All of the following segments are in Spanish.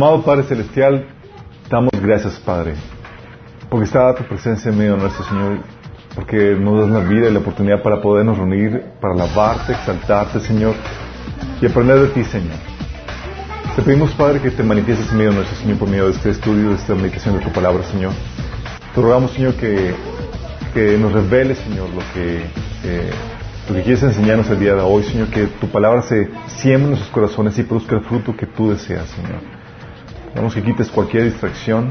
Amado Padre Celestial, damos gracias, Padre, porque está tu presencia en medio de nuestro Señor, porque nos das la vida y la oportunidad para podernos reunir, para alabarte, exaltarte, Señor, y aprender de ti, Señor. Te pedimos, Padre, que te manifiestes en medio de nuestro Señor por medio de este estudio, de esta meditación de tu palabra, Señor. Te rogamos, Señor, que, que nos reveles, Señor, lo que, eh, lo que quieres enseñarnos el día de hoy, Señor, que tu palabra se siembre en nuestros corazones y produzca el fruto que tú deseas, Señor. Vamos que quites cualquier distracción,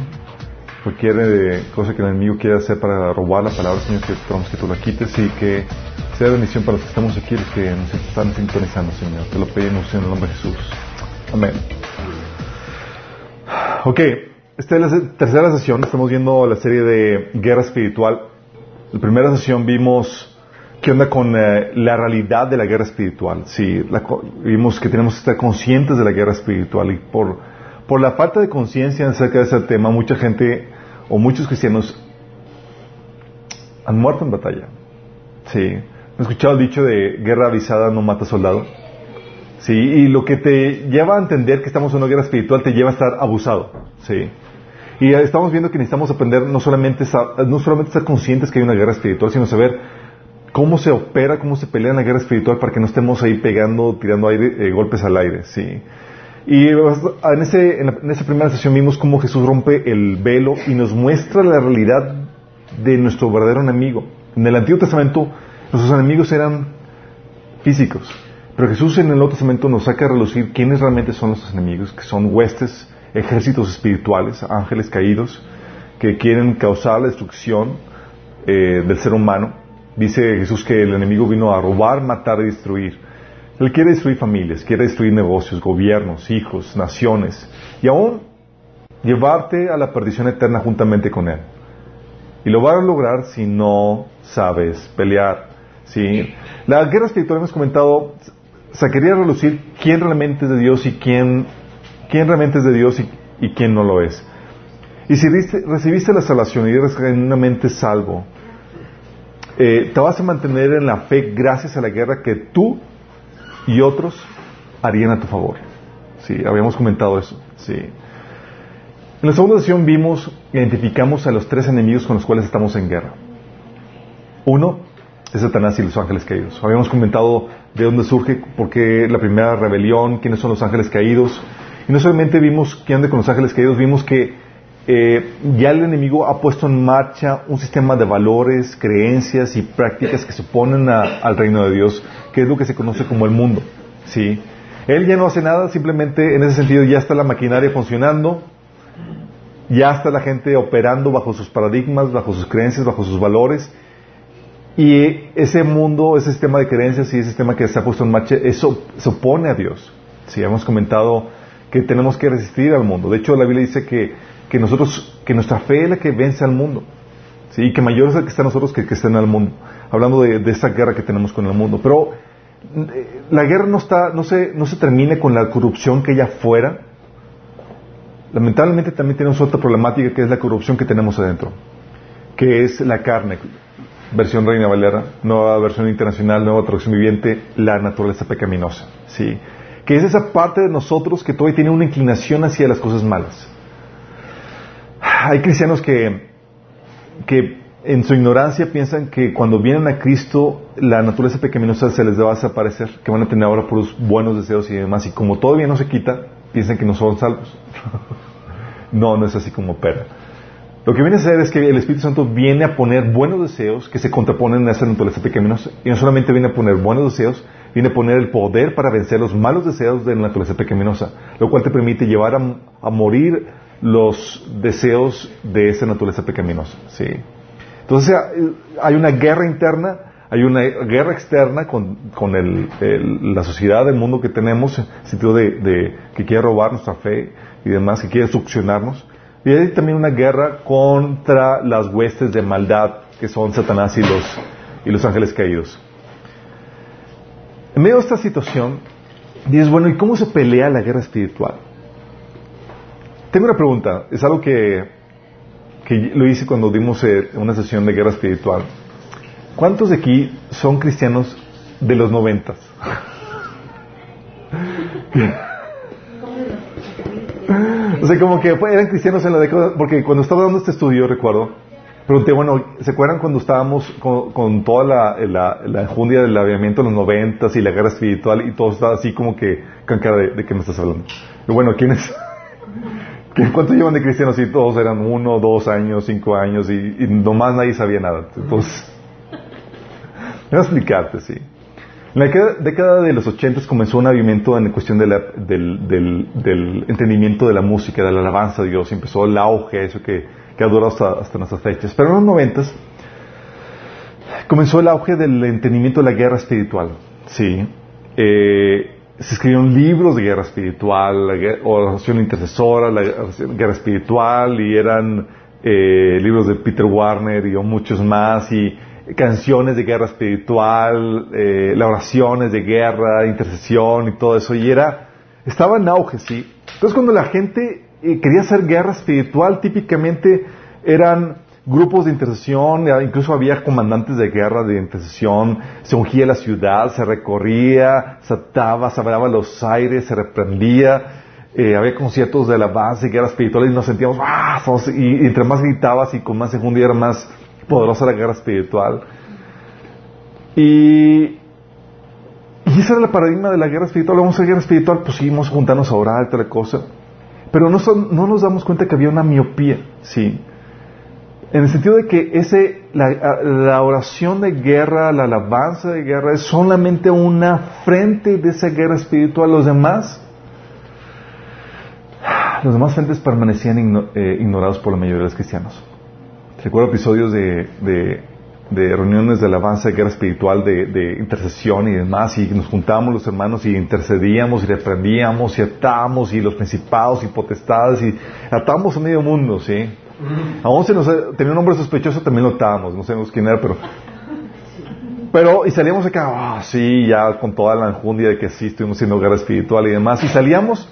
cualquier eh, cosa que el enemigo quiera hacer para robar la palabra, Señor, que esperamos que tú la quites y que sea bendición para los que estamos aquí, los que nos están sintonizando, Señor. Te lo pedimos en el nombre de Jesús. Amén. Ok, esta es la tercera sesión. Estamos viendo la serie de Guerra Espiritual. La primera sesión vimos qué onda con eh, la realidad de la guerra espiritual. Sí, la, vimos que tenemos que estar conscientes de la guerra espiritual y por, por la falta de conciencia acerca de ese tema, mucha gente o muchos cristianos han muerto en batalla. Sí. ¿Han escuchado el dicho de guerra avisada no mata soldado? Sí, y lo que te lleva a entender que estamos en una guerra espiritual te lleva a estar abusado. Sí. Y estamos viendo que necesitamos aprender no solamente, no solamente estar conscientes que hay una guerra espiritual, sino saber cómo se opera, cómo se pelea en la guerra espiritual para que no estemos ahí pegando, tirando aire, eh, golpes al aire. Sí. Y en, ese, en, esa primera sesión vimos cómo Jesús rompe el velo y nos muestra la realidad de nuestro verdadero enemigo. En el Antiguo Testamento nuestros enemigos eran físicos. Pero Jesús en el Nuevo Testamento nos saca a relucir quiénes realmente son nuestros enemigos, que son huestes, ejércitos espirituales, ángeles caídos, que quieren causar la destrucción eh, del ser humano. Dice Jesús que el enemigo vino a robar, matar y destruir. Él quiere destruir familias, quiere destruir negocios, gobiernos, hijos, naciones y aún llevarte a la perdición eterna juntamente con Él. Y lo va a lograr si no sabes pelear. ¿sí? La guerra espiritual hemos comentado sacaría a relucir quién realmente es de Dios y quién, quién realmente es de Dios y, quién no lo es. Y si recibiste la salvación y eres genuinamente salvo, eh, te vas a mantener en la fe gracias a la guerra que tú y otros harían a tu favor. Sí, habíamos comentado eso. Sí. En la segunda sesión vimos, identificamos a los tres enemigos con los cuales estamos en guerra. Uno es Satanás y los ángeles caídos. Habíamos comentado de dónde surge, por qué la primera rebelión, quiénes son los ángeles caídos. Y no solamente vimos quién anda con los ángeles caídos, vimos que eh, ya el enemigo ha puesto en marcha un sistema de valores, creencias y prácticas que se oponen al reino de Dios, que es lo que se conoce como el mundo. ¿sí? Él ya no hace nada, simplemente en ese sentido ya está la maquinaria funcionando, ya está la gente operando bajo sus paradigmas, bajo sus creencias, bajo sus valores, y ese mundo, ese sistema de creencias y ese sistema que se ha puesto en marcha, eso se opone a Dios. Sí, hemos comentado que tenemos que resistir al mundo. De hecho, la Biblia dice que, que nosotros, que nuestra fe es la que vence al mundo. Sí, y que mayor es el que está en nosotros que el que está en el mundo. Hablando de, de esta guerra que tenemos con el mundo. Pero eh, la guerra no está, no se, no se termina con la corrupción que hay afuera. Lamentablemente también tenemos otra problemática que es la corrupción que tenemos adentro, que es la carne versión Reina Valera, nueva versión internacional, nueva traducción viviente, la naturaleza pecaminosa. ¿sí? Que es esa parte de nosotros que todavía tiene una inclinación hacia las cosas malas. Hay cristianos que, que en su ignorancia piensan que cuando vienen a Cristo la naturaleza pecaminosa se les va a desaparecer, que van a tener ahora puros buenos deseos y demás, y como todavía no se quita, piensan que no son salvos. no, no es así como opera. Lo que viene a ser es que el Espíritu Santo viene a poner buenos deseos que se contraponen a esa naturaleza pecaminosa. Y no solamente viene a poner buenos deseos, viene a poner el poder para vencer los malos deseos de la naturaleza pecaminosa, lo cual te permite llevar a, morir los deseos de esa naturaleza pecaminosa. ¿sí? Entonces hay una guerra interna, hay una guerra externa con, con el, la sociedad, el mundo que tenemos, en sentido de, de que quiere robar nuestra fe y demás, que quiere succionarnos. Y hay también una guerra contra las huestes de maldad que son Satanás y los, y los ángeles caídos. En medio de esta situación, dices, bueno, ¿y cómo se pelea la guerra espiritual? Tengo una pregunta, es algo que, que lo hice cuando dimos eh, una sesión de guerra espiritual. ¿Cuántos de aquí son cristianos de los noventas? O Entonces, como que eran cristianos en la década, porque cuando estaba dando este estudio, recuerdo, pregunté, bueno, ¿se acuerdan cuando estábamos con, toda la, la, la enjundia del aviamiento en los noventas y la guerra espiritual y todo estaba así como que, con cara de, de qué me estás hablando? Y bueno, ¿quiénes? ¿Cuánto llevan de cristianos? Y todos eran uno, dos años, cinco años y, y nomás nadie sabía nada. Entonces, voy a explicarte, sí. En la década de los ochentas comenzó un movimiento en cuestión del, del, entendimiento de la música, de la alabanza a Dios. Empezó el auge, eso que, que ha durado hasta, hasta nuestras fechas. Pero en los noventas comenzó el auge del entendimiento de la guerra espiritual. Sí. Eh, se escribieron libros de guerra espiritual, la oración intercesora, la guerra espiritual, y eran eh, libros de Peter Warner y muchos más, y canciones de guerra espiritual, eh, las oraciones de guerra, intercesión y todo eso, y era, estaba en auge, sí. Entonces cuando la gente eh, quería hacer guerra espiritual, típicamente eran grupos de intercesión, incluso había comandantes de guerra de intercesión, se ungía la ciudad, se recorría, se ataba, se abraba los aires, se reprendía, eh, había conciertos de alabanza y guerra espiritual y nos sentíamos, ¡ah! Y, entre más gritabas y con más se era más poderosa la guerra espiritual. Y, y ese era el paradigma de la guerra espiritual. Vamos a hacer guerra espiritual, pues seguimos juntarnos a orar tal cosa. Pero no, no nos damos cuenta que había una miopía, ¿sí? En el sentido de que ese, la, oración de guerra, la alabanza de guerra es solamente una frente de esa guerra espiritual. Los demás, los demás frentes permanecían eh, ignorados por la mayoría de los cristianos. Recuerdo episodios de, de, de reuniones de alabanza, de guerra espiritual, de, de, intercesión y demás, y nos juntábamos los hermanos y intercedíamos y reprendíamos y atábamos y los principados y potestades y atábamos a medio mundo, ¿sí? Aún si nos tenía un nombre sospechoso también lo atábamos, no sabemos quién era, pero pero, y salíamos acá, ah, sí, ya con toda la enjundia de que sí, estuvimos haciendo guerra espiritual y demás, y salíamos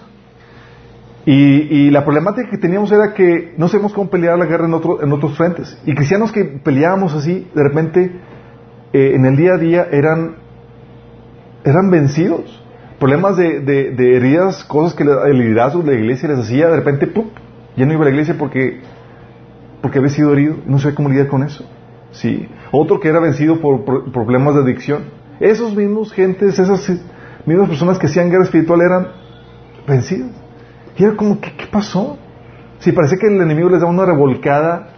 y, la problemática que teníamos era que no sabíamos cómo pelear la guerra en, en otros frentes. Y cristianos que peleábamos así, de repente, eh, en el día a día eran, eran vencidos. Problemas de, de, heridas, cosas que el liderazgo de la iglesia les hacía, de repente, ¡pum! ya no iba a la iglesia porque, porque había sido herido. No sabía cómo lidiar con eso. Sí. Otro que era vencido por, problemas de adicción. Esos mismos gentes, esas mismas personas que hacían guerra espiritual eran vencidos. Y era como, ¿qué, qué pasó? Si parece que el enemigo les da una revolcada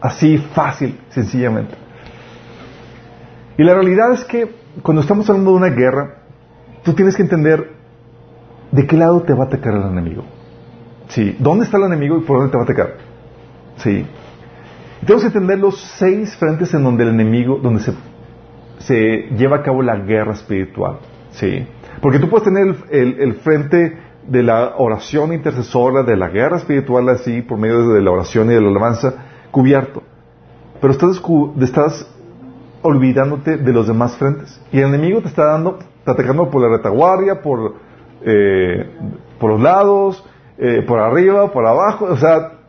así fácil, sencillamente. Y la realidad es que cuando estamos hablando de una guerra, tú tienes que entender de qué lado te va a atacar el enemigo. Sí, ¿dónde está el enemigo y por dónde te va a atacar? Sí. Tenemos que entender los seis frentes en donde el enemigo, donde se, se lleva a cabo la guerra espiritual. Sí. Porque tú puedes tener el, el frente de la oración intercesora, de la guerra espiritual así, por medio de la oración y de la alabanza, cubierto. Pero estás, estás olvidándote de los demás frentes. Y el enemigo te está dando, te atacando por la retaguardia, por, eh, por los lados, eh, por arriba, por abajo. O sea,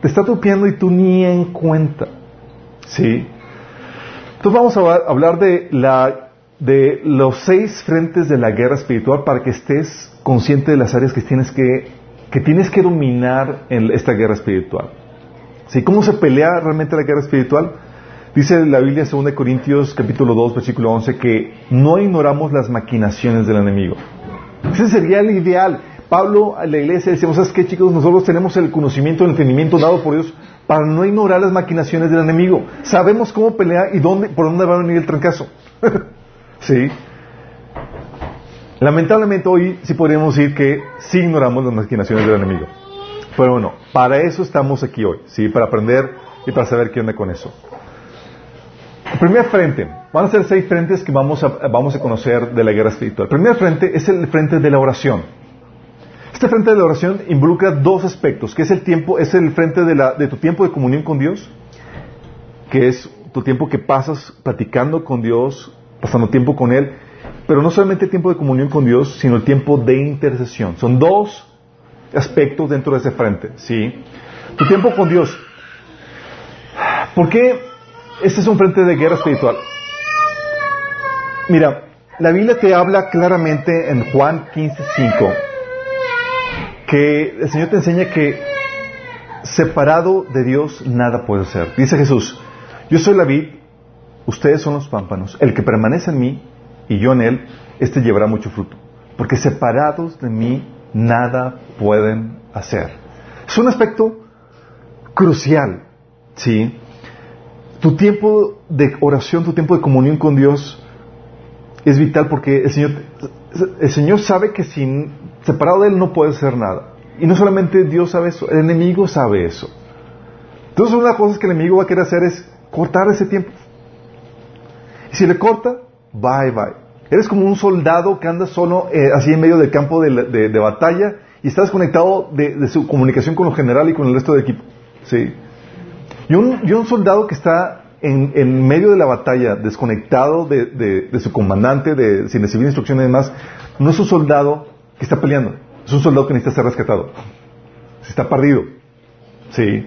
te está tupiendo y tú ni en cuenta. ¿Sí? Entonces vamos a hablar de la de los seis frentes de la guerra espiritual para que estés consciente de las áreas que tienes que, que, tienes que dominar en esta guerra espiritual. ¿Sí? ¿Cómo se pelea realmente la guerra espiritual? Dice la Biblia en 2 Corintios capítulo 2 versículo 11 que no ignoramos las maquinaciones del enemigo. Ese sería el ideal. Pablo a la iglesia decimos, ¿sabes qué chicos? Nosotros tenemos el conocimiento, el entendimiento dado por Dios para no ignorar las maquinaciones del enemigo. Sabemos cómo pelear y dónde, por dónde va a venir el trancazo. ¿Sí? Lamentablemente hoy sí podríamos decir que sí ignoramos las maquinaciones del enemigo. Pero bueno, para eso estamos aquí hoy, ¿sí? Para aprender y para saber qué onda con eso. Primer frente, van a ser seis frentes que vamos a, vamos a conocer de la guerra espiritual. El primer frente es el frente de la oración. Este frente de la oración involucra dos aspectos, que es el tiempo, es el frente de, la, de tu tiempo de comunión con Dios, que es tu tiempo que pasas platicando con Dios, pasando tiempo con Él, pero no solamente tiempo de comunión con Dios, sino el tiempo de intercesión. Son dos aspectos dentro de ese frente, ¿sí? Tu tiempo con Dios. ¿Por qué este es un frente de guerra espiritual? Mira, la Biblia te habla claramente en Juan 15:5 que el Señor te enseña que separado de Dios nada puede ser. Dice Jesús, yo soy la vid, ustedes son los pámpanos, el que permanece en mí y yo en él, este llevará mucho fruto. Porque separados de mí nada pueden hacer. Es un aspecto crucial, ¿sí? Tu tiempo de oración, tu tiempo de comunión con Dios es vital porque el Señor, el Señor sabe que sin separado de Él no puede hacer nada. Y no solamente Dios sabe eso, el enemigo sabe eso. Entonces una de las cosas que el enemigo va a querer hacer es cortar ese tiempo. Y si le corta, bye bye. Eres como un soldado que anda solo eh, así en medio del campo de, batalla y estás desconectado de, su comunicación con lo general y con el resto del equipo. ¿sí? Y, un, y un soldado que está en, en, medio de la batalla, desconectado de, su comandante, de, sin recibir instrucciones y demás, no es un soldado que está peleando, es un soldado que necesita ser rescatado. Se está perdido. ¿Sí?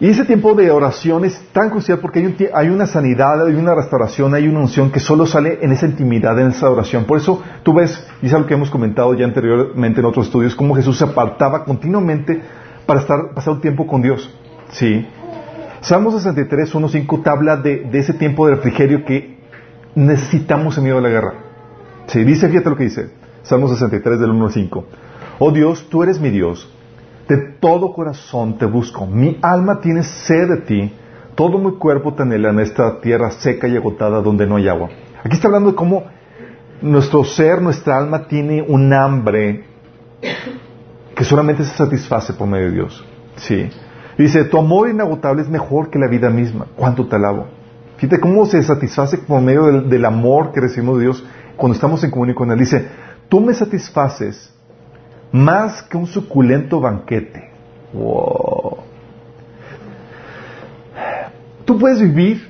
Y ese tiempo de oración es tan crucial porque hay, una sanidad, hay una restauración, hay una unción que solo sale en esa intimidad, en esa oración. Por eso tú ves, y es algo que hemos comentado ya anteriormente en otros estudios, cómo Jesús se apartaba continuamente para estar, pasar un tiempo con Dios. ¿Sí? Salmo 63, 1, 5 te habla de, de, ese tiempo de refrigerio que necesitamos en medio de la guerra. Sí, dice, fíjate lo que dice. Salmo 63 del 1 al 5. Oh Dios, tú eres mi Dios de todo corazón te busco. Mi alma tiene sed de ti. Todo mi cuerpo te anhela en esta tierra seca y agotada donde no hay agua. Aquí está hablando de cómo nuestro ser, nuestra alma tiene un hambre que solamente se satisface por medio de Dios. Sí. Dice, tu amor inagotable es mejor que la vida misma. ¿Cuánto te alabo? Fíjate cómo se satisface por medio del, del amor que recibimos de Dios cuando estamos en comunión con Él. Dice, tú me satisfaces más que un suculento banquete. Wow. Tú puedes vivir,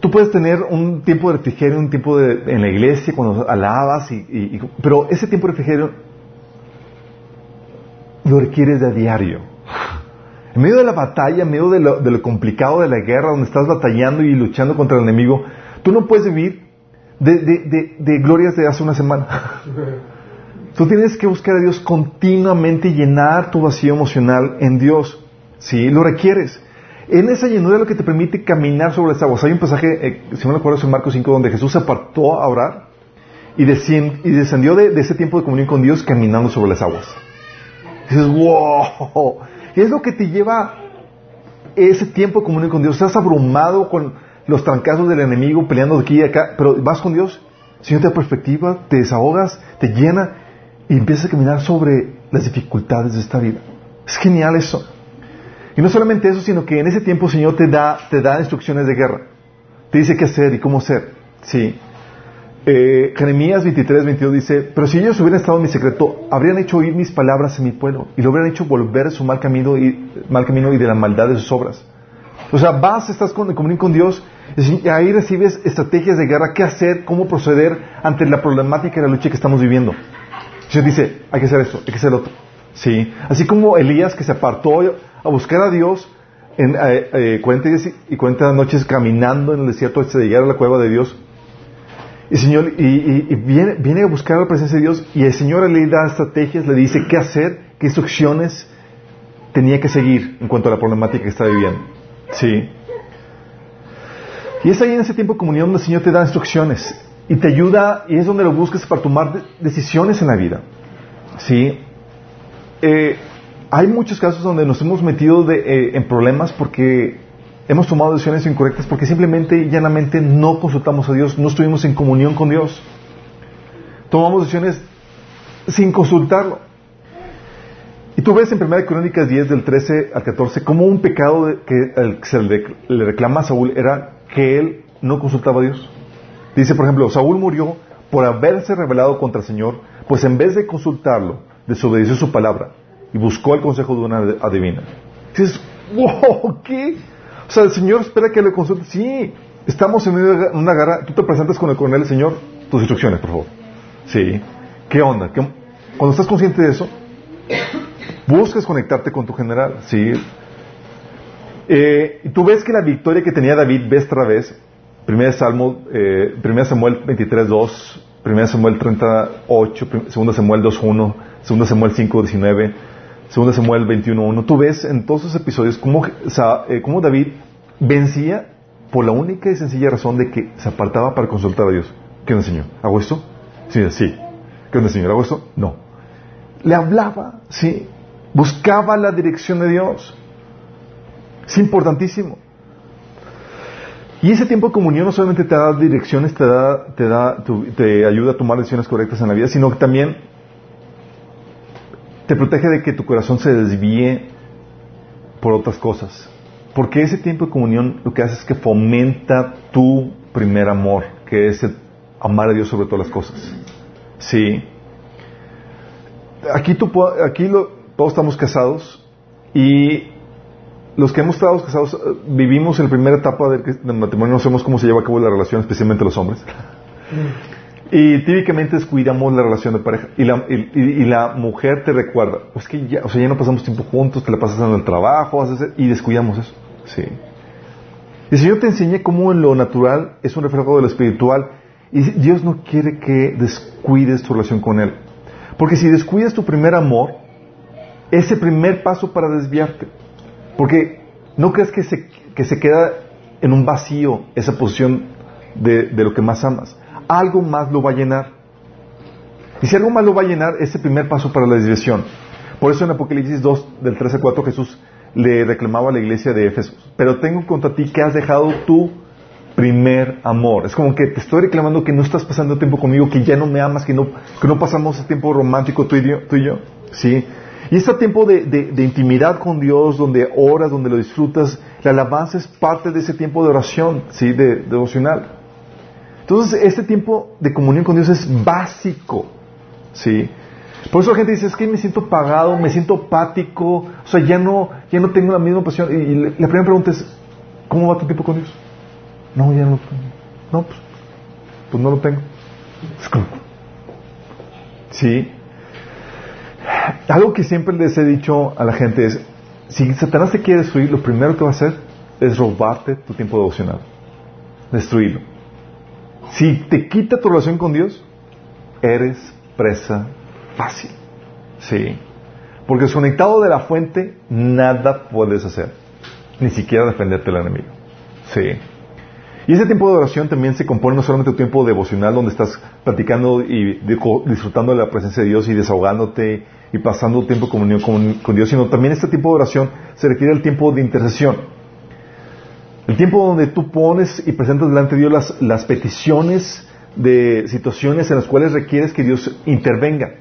tú puedes tener un tiempo de refrigerio, un tiempo de, en la iglesia cuando alabas, y, pero ese tiempo de refrigerio lo requieres de a diario. En medio de la batalla, en medio de lo, de lo complicado de la guerra, donde estás batallando y luchando contra el enemigo, tú no puedes vivir de, de, de glorias de hace una semana. Tú tienes que buscar a Dios continuamente y llenar tu vacío emocional en Dios. Sí, lo requieres. En esa llenura es lo que te permite caminar sobre las aguas. Hay un pasaje, eh, si no me acuerdo, en Marcos 5, donde Jesús se apartó a orar y, y descendió de, ese tiempo de comunión con Dios caminando sobre las aguas. Y dices, wow. Y es lo que te lleva ese tiempo de comunión con Dios. Estás abrumado con los trancazos del enemigo peleando aquí y acá, pero vas con Dios. Señor te da perspectiva, te desahogas, te llena y empiezas a caminar sobre las dificultades de esta vida. Es genial eso. Y no solamente eso, sino que en ese tiempo el Señor te da, te da instrucciones de guerra. Te dice qué hacer y cómo hacer. Sí. Eh, Jeremías 23, 22 dice, pero si ellos hubieran estado en mi secreto, habrían hecho oír mis palabras en mi pueblo y lo hubieran hecho volver su mal camino y, mal camino y de la maldad de sus obras. O sea, vas, estás con, comunión con Dios y ahí recibes estrategias de guerra, qué hacer, cómo proceder ante la problemática y la lucha que estamos viviendo. Dios dice, hay que hacer esto, hay que hacer otro. ¿Sí? Así como Elías que se apartó a buscar a Dios en eh, eh, 40 días y 40 noches caminando en el desierto hasta llegar a la cueva de Dios. Y Señor, y, viene, viene, a buscar la presencia de Dios y el Señor le da estrategias, le dice qué hacer, qué instrucciones tenía que seguir en cuanto a la problemática que estaba viviendo. ¿Sí? Y es ahí en ese tiempo de comunión donde el Señor te da instrucciones y te ayuda y es donde lo buscas para tomar decisiones en la vida. ¿Sí? Eh, hay muchos casos donde nos hemos metido eh, en problemas porque hemos tomado decisiones incorrectas porque simplemente y llanamente no consultamos a Dios, no estuvimos en comunión con Dios. Tomamos decisiones sin consultarlo. Y tú ves en 1 Crónicas 10 del 13 al 14 como un pecado que, se le reclama a Saúl era que él no consultaba a Dios. Dice, por ejemplo, Saúl murió por haberse rebelado contra el Señor, pues en vez de consultarlo, desobedeció su palabra y buscó el consejo de una adivina. Dices, wow, ¿qué? O sea, el Señor espera que le consulte. Sí, estamos en una guerra. Tú te presentas con el coronel, Señor, tus instrucciones, por favor. Sí. ¿Qué onda? Cuando estás consciente de eso, buscas conectarte con tu general. Sí. Eh, y tú ves que la victoria que tenía David vez tras vez Primera, Salmo, eh, Samuel 23, 2 1 Samuel 38, 2 Samuel 2.1, 2 Samuel 5.19, 2 Samuel 21.1. Tú ves en todos esos episodios cómo, eh, cómo David vencía por la única y sencilla razón de que se apartaba para consultar a Dios. ¿Qué onda, Señor? ¿Hago esto? Sí, sí. ¿Qué onda, Señor? ¿Hago esto? No. Le hablaba, sí. Buscaba la dirección de Dios. Es importantísimo. Y ese tiempo de comunión no solamente te da direcciones, te, da, te, da, te ayuda a tomar decisiones correctas en la vida, sino que también te protege de que tu corazón se desvíe por otras cosas. Porque ese tiempo de comunión lo que hace es que fomenta tu primer amor, que es el amar a Dios sobre todas las cosas. Sí. Aquí, tú, aquí todos estamos casados y los que hemos estado casados eh, vivimos en la primera etapa del, matrimonio, no sabemos cómo se lleva a cabo la relación, especialmente los hombres. Mm. Y típicamente descuidamos la relación de pareja. Y la, y, la mujer te recuerda, pues que ya, o sea, ya no pasamos tiempo juntos, te la pasas en el trabajo, y descuidamos eso. Sí. Y el Señor te enseña cómo en lo natural es un reflejo de lo espiritual. Y Dios no quiere que descuides tu relación con Él. Porque si descuidas tu primer amor, ese primer paso para desviarte. Porque no crees que se, que se queda en un vacío esa posición de, de lo que más amas. Algo más lo va a llenar. Y si algo más lo va a llenar, ese primer paso para la desviación. Por eso en Apocalipsis 2, del 13 a 4, Jesús le reclamaba a la iglesia de Éfeso, pero tengo contra ti que has dejado tu primer amor. Es como que te estoy reclamando que no estás pasando tiempo conmigo, que ya no me amas, que no, que no pasamos tiempo romántico. Tú y yo. ¿Sí? Y este tiempo de, intimidad con Dios, donde oras, donde lo disfrutas, la alabanza es parte de ese tiempo de oración, ¿sí? De, devocional. Entonces, este tiempo de comunión con Dios es básico, ¿sí? Por eso la gente dice, es que me siento pagado, me siento apático, o sea, ya no, ya no tengo la misma pasión. Y, la primera pregunta es, ¿cómo va tu tiempo con Dios? No, ya no, no, pues, pues no lo tengo. Sí, algo que siempre les he dicho a la gente es, si Satanás te quiere destruir, lo primero que va a hacer es robarte tu tiempo devocional. Destruirlo. Si te quita tu relación con Dios, eres presa fácil. Sí. Porque desconectado de la fuente, nada puedes hacer. Ni siquiera defenderte del enemigo. Sí. Y ese tiempo de oración también se compone no solamente de tu tiempo devocional donde estás platicando y disfrutando de la presencia de Dios y desahogándote y pasando tiempo comunión con, Dios, sino también este tiempo de oración se requiere el tiempo de intercesión. El tiempo donde tú pones y presentas delante de Dios las, las peticiones de situaciones en las cuales requieres que Dios intervenga.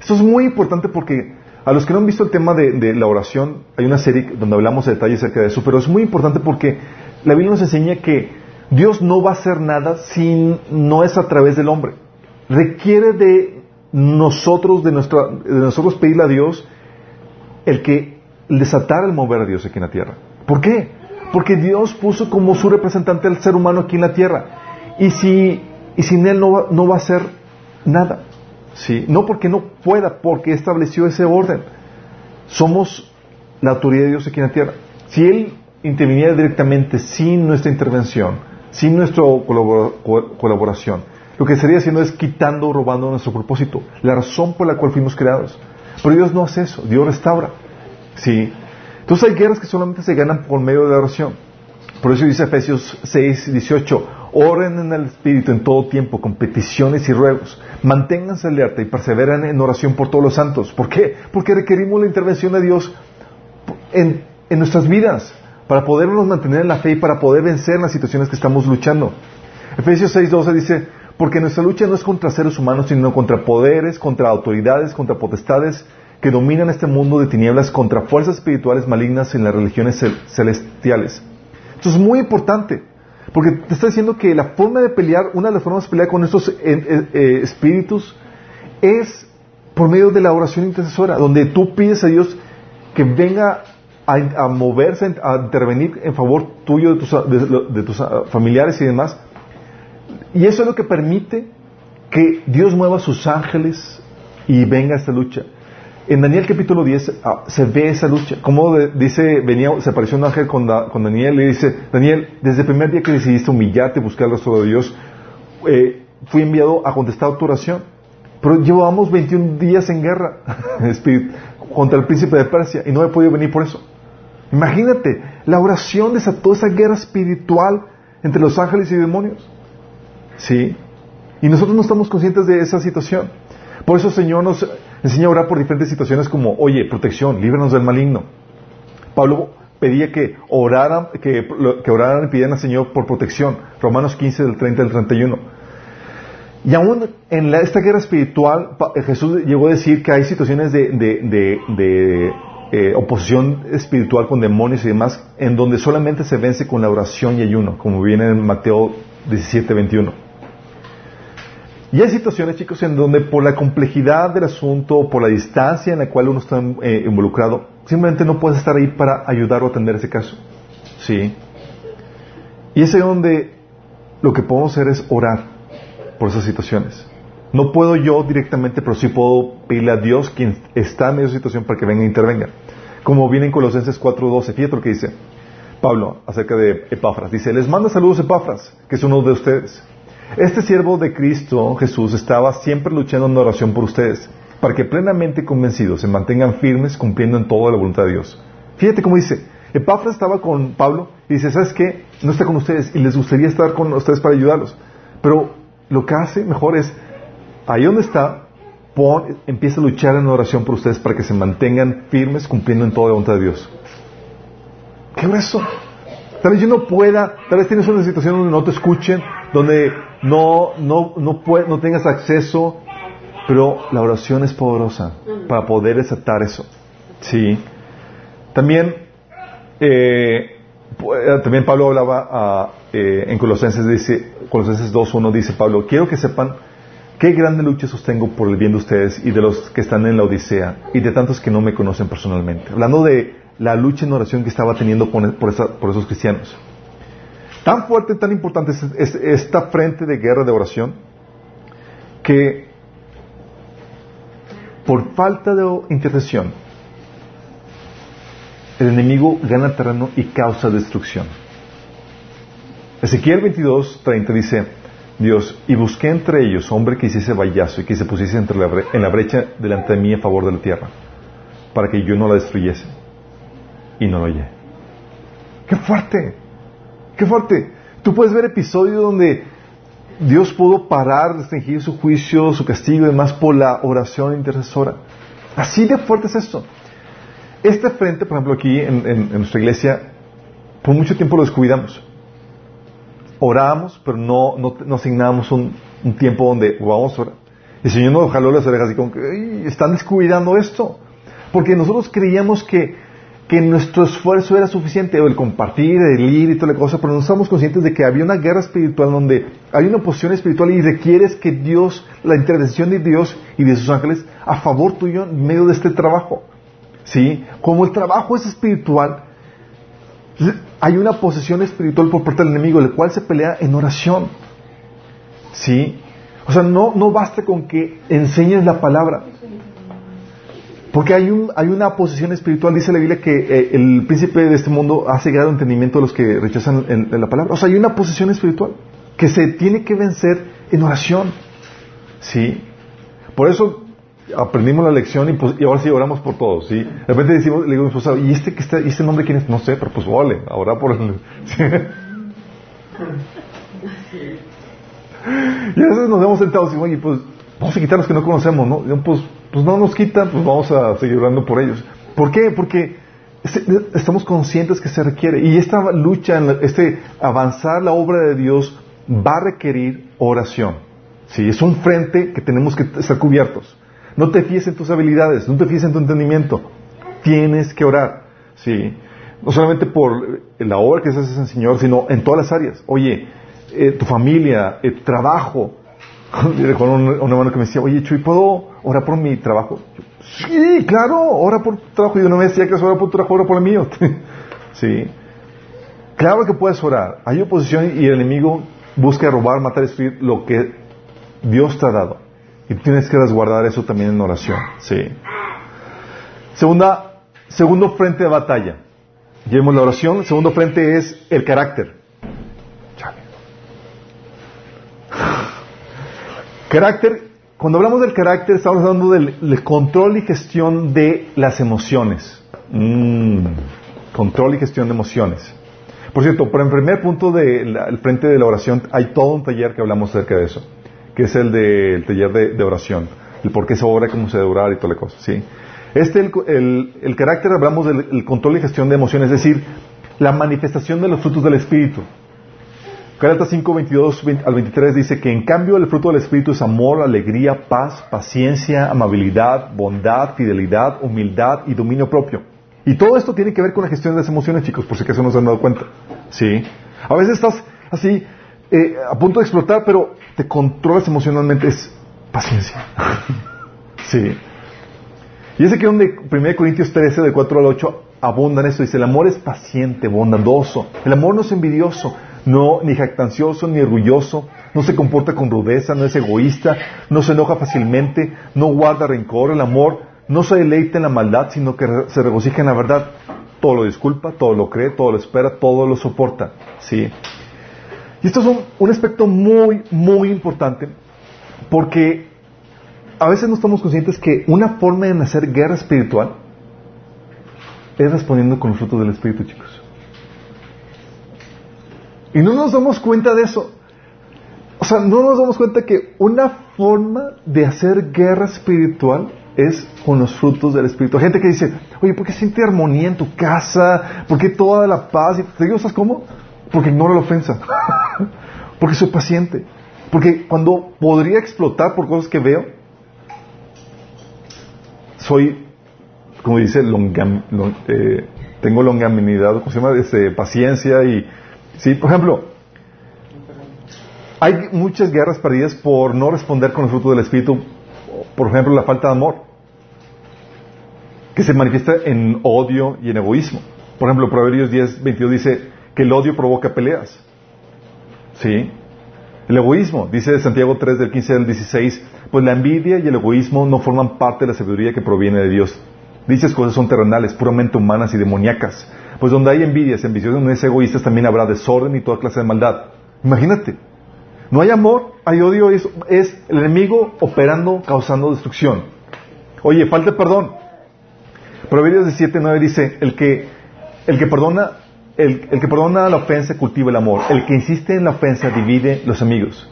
Esto es muy importante porque a los que no han visto el tema de, de la oración, hay una serie donde hablamos de detalles acerca de eso, pero es muy importante porque la Biblia nos enseña que Dios no va a hacer nada si no es a través del hombre. Requiere de nosotros, de, nuestra, de nosotros pedirle a Dios el que desatar el mover a Dios aquí en la tierra. ¿Por qué? Porque Dios puso como su representante al ser humano aquí en la tierra. Y, si, y sin Él no va, no va a hacer nada. ¿sí? No porque no pueda, porque estableció ese orden. Somos la autoridad de Dios aquí en la tierra. Si Él interviniera directamente sin nuestra intervención, sin nuestra colaboración, lo que estaría haciendo es quitando o robando nuestro propósito, la razón por la cual fuimos creados. Pero Dios no hace eso, Dios restaura. ¿Sí? Entonces hay guerras que solamente se ganan por medio de la oración. Por eso dice Efesios 6, 18, oren en el Espíritu en todo tiempo, con peticiones y ruegos. Manténganse alerta y perseveren en oración por todos los santos. ¿Por qué? Porque requerimos la intervención de Dios en, en nuestras vidas para podernos mantener en la fe y para poder vencer las situaciones que estamos luchando. Efesios 6:12 dice, porque nuestra lucha no es contra seres humanos, sino contra poderes, contra autoridades, contra potestades que dominan este mundo de tinieblas, contra fuerzas espirituales malignas en las religiones celestiales. Esto es muy importante, porque te está diciendo que la forma de pelear, una de las formas de pelear con estos eh, eh, eh, espíritus es por medio de la oración intercesora, donde tú pides a Dios que venga a, moverse, a intervenir en favor tuyo, de tus, de, tus ah, familiares y demás. Y eso es lo que permite que Dios mueva sus ángeles y venga esta lucha. En Daniel capítulo 10 ah, se ve esa lucha. Como dice, venía, se apareció un ángel con, Daniel y dice, Daniel, desde el primer día que decidiste humillarte y buscar el rostro de Dios, eh, fui enviado a contestar tu oración. Pero llevamos 21 días en guerra contra el príncipe de Persia y no he podido venir por eso. Imagínate, la oración desató esa guerra espiritual entre los ángeles y demonios. ¿Sí? Y nosotros no estamos conscientes de esa situación. Por eso el Señor nos enseña a orar por diferentes situaciones como, oye, protección, líbranos del maligno. Pablo pedía que oraran, que, oraran y pidieran al Señor por protección. Romanos 15 del 30 al 31. Y aún en esta guerra espiritual, Jesús llegó a decir que hay situaciones de, de, eh, oposición espiritual con demonios y demás, en donde solamente se vence con la oración y ayuno, como viene en Mateo 17, 21. Y hay situaciones, chicos, en donde por la complejidad del asunto, por la distancia en la cual uno está eh, involucrado, simplemente no puedes estar ahí para ayudar o atender ese caso. ¿Sí? Y es ahí donde lo que podemos hacer es orar por esas situaciones. No puedo yo directamente, pero sí puedo pedirle a Dios quien está en esa situación para que venga e intervenga. Como viene en Colosenses 4.12, fíjate lo que dice Pablo acerca de Epafras. Dice, les manda saludos Epafras, que es uno de ustedes. Este siervo de Cristo Jesús estaba siempre luchando en oración por ustedes, para que plenamente convencidos se mantengan firmes cumpliendo en toda la voluntad de Dios. Fíjate cómo dice, Epafras estaba con Pablo y dice, ¿sabes qué? No está con ustedes y les gustaría estar con ustedes para ayudarlos. Pero lo que hace mejor es, ahí donde está, empieza a luchar en oración por ustedes para que se mantengan firmes cumpliendo en toda la voluntad de Dios. ¿Qué es eso? Tal vez yo no pueda, tal vez tienes una situación donde no te escuchen, donde no, no, no, no tengas acceso, pero la oración es poderosa para poder desatar eso. Sí. También, eh, también Pablo hablaba ah, eh, en Colosenses, dice, Colosenses 2.1 dice Pablo, quiero que sepan qué grande lucha sostengo por el bien de ustedes y de los que están en la Odisea y de tantos que no me conocen personalmente. Hablando de la lucha en oración que estaba teniendo por, esos cristianos. Tan fuerte, tan importante es, esta frente de guerra de oración que por falta de intercesión el enemigo gana terreno y causa destrucción. Ezequiel 22, 30 dice, Dios, y busqué entre ellos hombre que hiciese vallazo y que se pusiese entre en la brecha delante de mí a favor de la tierra, para que yo no la destruyese. Y no lo oye. ¡Qué fuerte! Qué fuerte. Tú puedes ver episodios donde Dios pudo parar, restringir su juicio, su castigo y demás por la oración intercesora. Así de fuerte es esto. Este frente, por ejemplo, aquí en, nuestra iglesia, por mucho tiempo lo descuidamos. Orábamos, pero no, no, asignamos un, tiempo donde vamos a orar. El Señor nos jaló las orejas y como que están descuidando esto. Porque nosotros creíamos que que nuestro esfuerzo era suficiente, o el compartir, el ir y toda la cosa, pero no estamos conscientes de que había una guerra espiritual donde hay una oposición espiritual y requieres que Dios, la intervención de Dios y de sus ángeles a favor tuyo en medio de este trabajo. ¿Sí? Como el trabajo es espiritual, hay una posesión espiritual por parte del enemigo, el cual se pelea en oración. ¿Sí? O sea, no, no basta con que enseñes la palabra. Porque hay, un, hay una posición espiritual, dice la Biblia, que eh, el príncipe de este mundo ha cegado entendimiento a los que rechazan la palabra. O sea, hay una posición espiritual que se tiene que vencer en oración. ¿Sí? Por eso aprendimos la lección y, pues, y ahora sí oramos por todos. ¿sí? De repente decimos, le digo a mi esposa, ¿y este, que está, ¿y este nombre quién es? No sé, pero pues vale, ahora por el... Y a veces nos vemos sentados y, pues vamos a quitar los que no conocemos, ¿no? pues pues no nos quitan, pues vamos a seguir orando por ellos. ¿Por qué? Porque estamos conscientes que se requiere. Y esta lucha, este avanzar la obra de Dios va a requerir oración. ¿Sí? Es un frente que tenemos que estar cubiertos. No te fíes en tus habilidades, no te fíes en tu entendimiento. Tienes que orar. ¿Sí? No solamente por la obra que se hace en el Señor, sino en todas las áreas. Oye, eh, tu familia, eh, tu trabajo, Recuerdo un, un, hermano que me decía, oye Chuy, ¿puedo orar por mi trabajo? sí, claro, ora por tu trabajo. Y uno me decía que es orar por tu trabajo, ora por el mío. sí. Claro que puedes orar. Hay oposición y el enemigo busca robar, matar, destruir lo que Dios te ha dado. Y tienes que resguardar eso también en oración. Sí. Segunda, segundo frente de batalla. Llevemos la oración. segundo frente es el carácter. Carácter, cuando hablamos del carácter, estamos hablando del, control y gestión de las emociones. Mm, control y gestión de emociones. Por cierto, por el primer punto del frente de la oración, hay todo un taller que hablamos acerca de eso, que es el del taller de, oración, el por qué se ora, cómo se debe orar y toda la cosa. Este, el, carácter, hablamos del control y gestión de emociones, es decir, la manifestación de los frutos del Espíritu. Gálatas 5, 22 al 23 dice que en cambio el fruto del Espíritu es amor, alegría, paz, paciencia, amabilidad, bondad, fidelidad, humildad y dominio propio. Y todo esto tiene que ver con la gestión de las emociones, chicos, por si acaso no se han dado cuenta. ¿Sí? A veces estás así, eh, a punto de explotar, pero te controlas emocionalmente. Es paciencia. sí. Y ese que donde 1 Corintios 13, de 4 al 8, abundan esto. Dice, el amor es paciente, bondadoso. El amor no es envidioso no ni jactancioso ni orgulloso, no se comporta con rudeza, no es egoísta, no se enoja fácilmente, no guarda rencor, el amor no se deleita en la maldad, sino que se regocija en la verdad. Todo lo disculpa, todo lo cree, todo lo espera, todo lo soporta. ¿sí? Y esto es un, un aspecto muy, muy importante, porque a veces no estamos conscientes que una forma de nacer guerra espiritual es respondiendo con los frutos del Espíritu, chicos. Y no nos damos cuenta de eso. O sea, no nos damos cuenta que una forma de hacer guerra espiritual es con los frutos del Espíritu. Gente que dice, oye, ¿por qué siente armonía en tu casa? ¿Por qué toda la paz? ¿Te digo, ¿sabes cómo? Porque ignoro la ofensa. Porque soy paciente. Porque cuando podría explotar por cosas que veo, soy, como dice, eh, tengo longanimidad, ¿cómo se llama? Este, paciencia y Sí, por ejemplo, hay muchas guerras perdidas por no responder con el fruto del Espíritu, por ejemplo, la falta de amor, que se manifiesta en odio y en egoísmo. Por ejemplo, Proverbios 10, 22 dice que el odio provoca peleas. ¿Sí? El egoísmo, dice Santiago 3 del 15 al 16, pues la envidia y el egoísmo no forman parte de la sabiduría que proviene de Dios. Dichas cosas son terrenales, puramente humanas y demoníacas. Pues donde hay envidias, ambiciones, egoístas, también habrá desorden y toda clase de maldad. Imagínate. No hay amor, hay odio, es, es el enemigo operando, causando destrucción. Oye, falta perdón. Proverbios 17, 9 dice, el que, el que perdona, el, el, que perdona la ofensa cultiva el amor. El que insiste en la ofensa divide los amigos.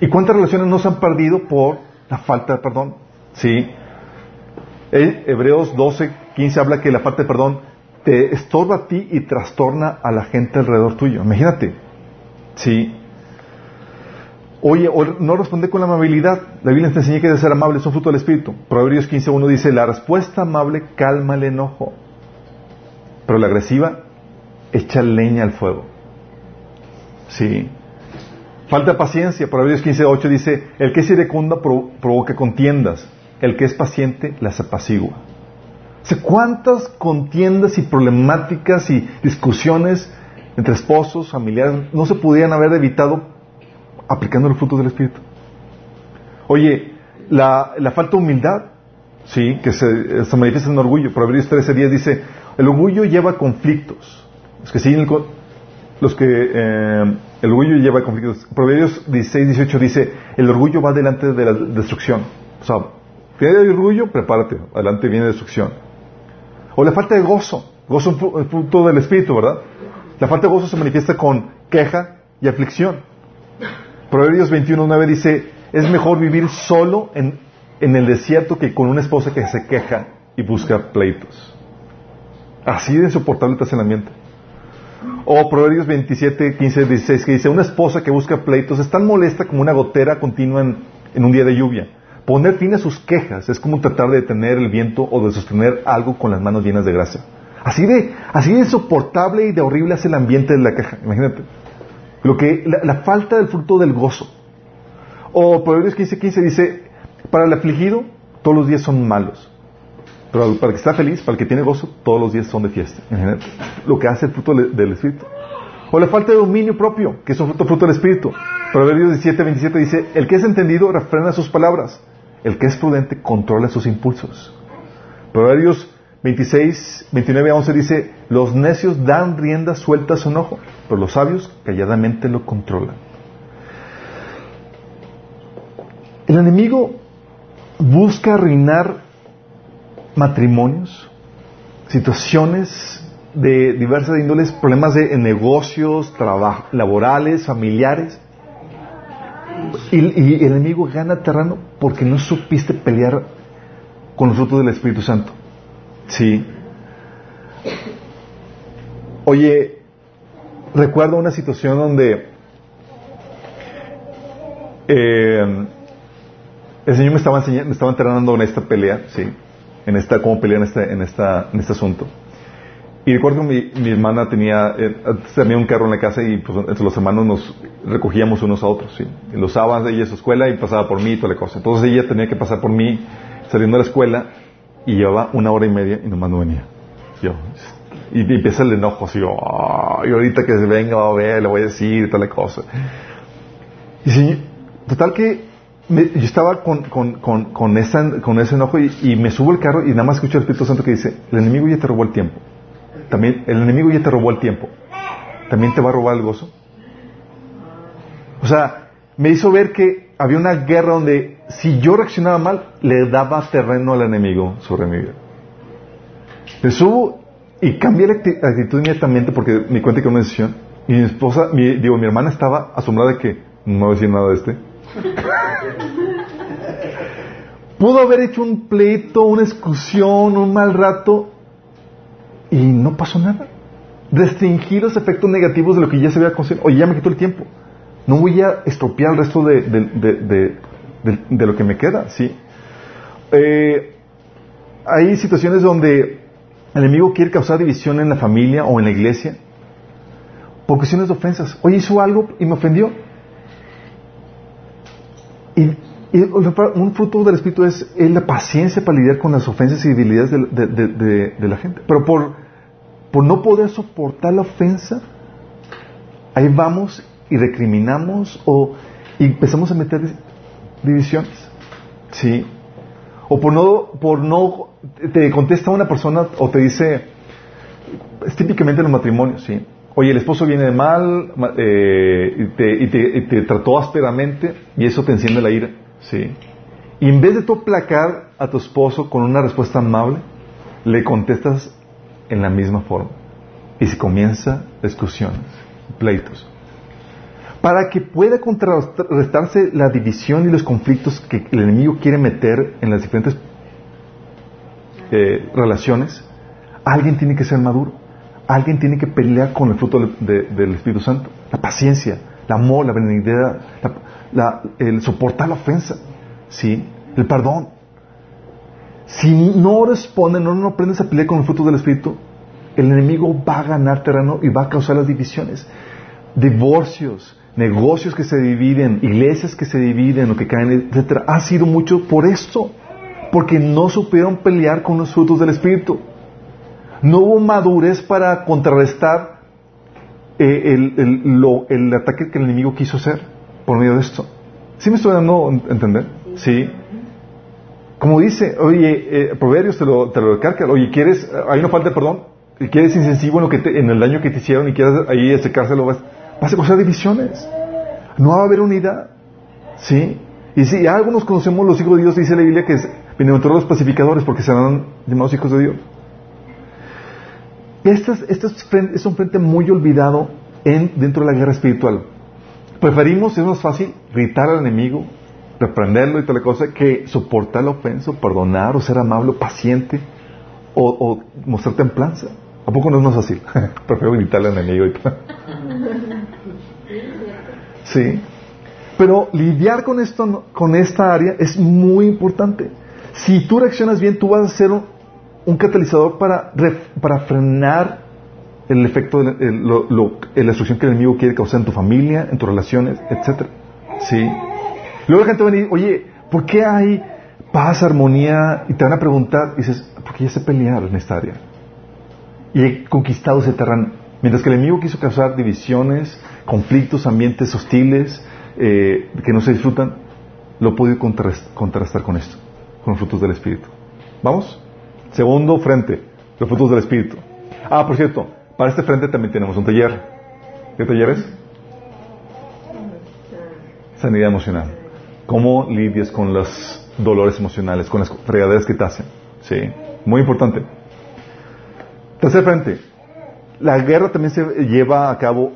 ¿Y cuántas relaciones no se han perdido por la falta de perdón? Sí. Hebreos 12, 15 habla que la falta de perdón te estorba a ti y trastorna a la gente alrededor tuyo. Imagínate. Sí. Oye, no responde con la amabilidad. La Biblia te enseña que de ser amable es un fruto del Espíritu. Proverbios 15.1 dice, la respuesta amable calma el enojo, pero la agresiva echa leña al fuego. Sí. Falta paciencia. Proverbios 15.8 dice, el que es iracunda provoca contiendas, el que es paciente las apacigua. ¿Cuántas contiendas y problemáticas y discusiones entre esposos, familiares, no se pudieran haber evitado aplicando los frutos del Espíritu? Oye, la, falta de humildad, sí, que se, manifiesta en orgullo. Proverbios 13.10 dice, el orgullo lleva conflictos. Los que siguen los que eh, el orgullo lleva conflictos. Proverbios 16, dice, el orgullo va delante de la destrucción. O sea, tiene orgullo, prepárate, adelante viene destrucción. O la falta de gozo. Gozo es fruto del Espíritu, ¿verdad? La falta de gozo se manifiesta con queja y aflicción. Proverbios 21.9 dice, es mejor vivir solo en, el desierto que con una esposa que se queja y busca pleitos. Así de insoportable está el ambiente. O Proverbios 27, 15, 16 que dice, una esposa que busca pleitos es tan molesta como una gotera continua en un día de lluvia. Poner fin a sus quejas es como tratar de detener el viento o de sostener algo con las manos llenas de gracia. Así de, así de insoportable y de horrible es el ambiente de la queja. Imagínate. Lo que, la, falta del fruto del gozo. O Proverbios 15, 15 dice, para el afligido todos los días son malos. Pero para el que está feliz, para el que tiene gozo, todos los días son de fiesta. Lo que hace el fruto del Espíritu. O la falta de dominio propio, que es un fruto, fruto del Espíritu. Proverbios 17, 27 dice, el que es entendido refrena sus palabras el que es prudente controla sus impulsos. Proverbios 26, 29 a 11 dice, los necios dan rienda suelta a su enojo, pero los sabios calladamente lo controlan. El enemigo busca arruinar matrimonios, situaciones de diversas índoles, problemas de negocios, trabajo, laborales, familiares. Y, y, el enemigo gana terreno porque no supiste pelear con los frutos del Espíritu Santo. Sí. Oye, recuerdo una situación donde eh, el Señor me estaba enseñando, me estaba entrenando en esta pelea, sí, en esta, cómo pelear en este, en esta, en este asunto. Y recuerdo que mi, hermana tenía, eh, tenía un carro en la casa y pues, entre los hermanos nos recogíamos unos a otros, sí. Y lo usaba ella a su escuela y pasaba por mí y toda la cosa. Entonces ella tenía que pasar por mí saliendo de la escuela y llevaba una hora y media y nomás no venía. Yo, y, empieza el enojo así, oh, y ahorita que venga va a ver, le voy a decir tal cosa. Y sí, total que yo estaba con, con, con, con, ese enojo y, me subo al carro y nada más escucho el Espíritu Santo que dice, el enemigo ya te robó el tiempo. También, el enemigo ya te robó el tiempo. ¿También te va a robar el gozo? O sea, me hizo ver que había una guerra donde si yo reaccionaba mal, le daba terreno al enemigo sobre mi vida. Me subo y cambié la actitud inmediatamente porque me cuenta que una decisión. Y mi esposa, mi, digo, mi hermana estaba asombrada de que no voy a decir nada de este. Pudo haber hecho un pleito, una excursión, un mal rato y no pasó nada. Restringí los efectos negativos de lo que ya se había conseguido. Oye, ya me quitó el tiempo. No voy a estropear el resto de, de, lo que me queda, ¿sí? Eh, hay situaciones donde el enemigo quiere causar división en la familia o en la iglesia por cuestiones de ofensas. Oye, hizo algo y me ofendió. Y, un fruto del Espíritu es, la paciencia para lidiar con las ofensas y debilidades de, la gente. Pero por, no poder soportar la ofensa, ahí vamos y recriminamos o y empezamos a meter divisiones. ¿Sí? O por no, por no, te contesta una persona o te dice, es típicamente en los matrimonios, ¿sí? Oye, el esposo viene de mal eh, y, te, y, te, trató ásperamente y eso te enciende la ira, ¿sí? Y en vez de tú placar a tu esposo con una respuesta amable, le contestas en la misma forma. Y se comienza discusiones, pleitos para que pueda contrarrestarse la división y los conflictos que el enemigo quiere meter en las diferentes eh, relaciones, alguien tiene que ser maduro, alguien tiene que pelear con el fruto del Espíritu Santo, la paciencia, el amor, la benignidad, el soportar la ofensa, ¿sí? el perdón. Si no responde, no, no aprendes a pelear con el fruto del Espíritu, el enemigo va a ganar terreno y va a causar las divisiones, divorcios, negocios que se dividen, iglesias que se dividen o que caen, etcétera, ha sido mucho por esto, porque no supieron pelear con los frutos del Espíritu. No hubo madurez para contrarrestar eh, el, ataque que el enemigo quiso hacer por medio de esto. ¿Sí me estoy dando a entender? Sí. Como dice, oye, eh, Proverbios te lo, te lo oye, ¿quieres, hay una falta de perdón? ¿Y quieres insensivo en, lo que en el daño que te hicieron y quieres ahí secárselo? Vas, vas a causar divisiones. No va a haber unidad. ¿Sí? Y si algunos conocemos los hijos de Dios, dice la Biblia que bienaventurados los pacificadores porque serán llamados hijos de Dios. Este es, este es, un frente muy olvidado en, dentro de la guerra espiritual. Preferimos, es más fácil, gritar al enemigo, reprenderlo y tal cosa, que soportar la ofensa, perdonar o ser amable, paciente o, mostrar templanza. ¿A poco no es más fácil? Prefiero gritarle al enemigo y Sí. Pero lidiar con esto, con esta área es muy importante. Si tú reaccionas bien, tú vas a ser un, catalizador para, para frenar el efecto, de la destrucción que el enemigo quiere causar en tu familia, en tus relaciones, etc. ¿Sí? Luego la gente va a decir, oye, ¿por qué hay paz, armonía? Y te van a preguntar, y dices, porque ya se pelear en esta área. Y he conquistado ese terreno. Mientras que el enemigo quiso causar divisiones, conflictos, ambientes hostiles eh, que no se disfrutan, lo puede contrastar con esto, con los frutos del Espíritu. ¿Vamos? Segundo frente, los frutos del Espíritu. Ah, por cierto, para este frente también tenemos un taller. ¿Qué taller es? Sanidad emocional. ¿Cómo lidias con los dolores emocionales, con las fregaderas que te hacen? Sí, muy importante. Tercer frente, la guerra también se lleva a cabo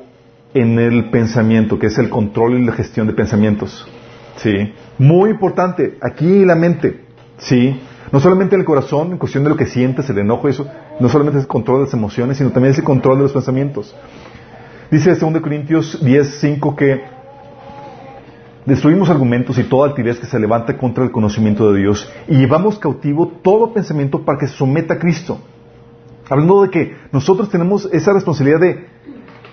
en el pensamiento, que es el control y la gestión de pensamientos. Sí, muy importante, aquí la mente. Sí, no solamente en el corazón, en cuestión de lo que sientes, el enojo, eso, no solamente es el control de las emociones, sino también es el control de los pensamientos. Dice 2 Corintios 10, 5 que destruimos argumentos y toda altivez que se levanta contra el conocimiento de Dios y llevamos cautivo todo pensamiento para que se someta a Cristo. Hablando de que nosotros tenemos esa responsabilidad de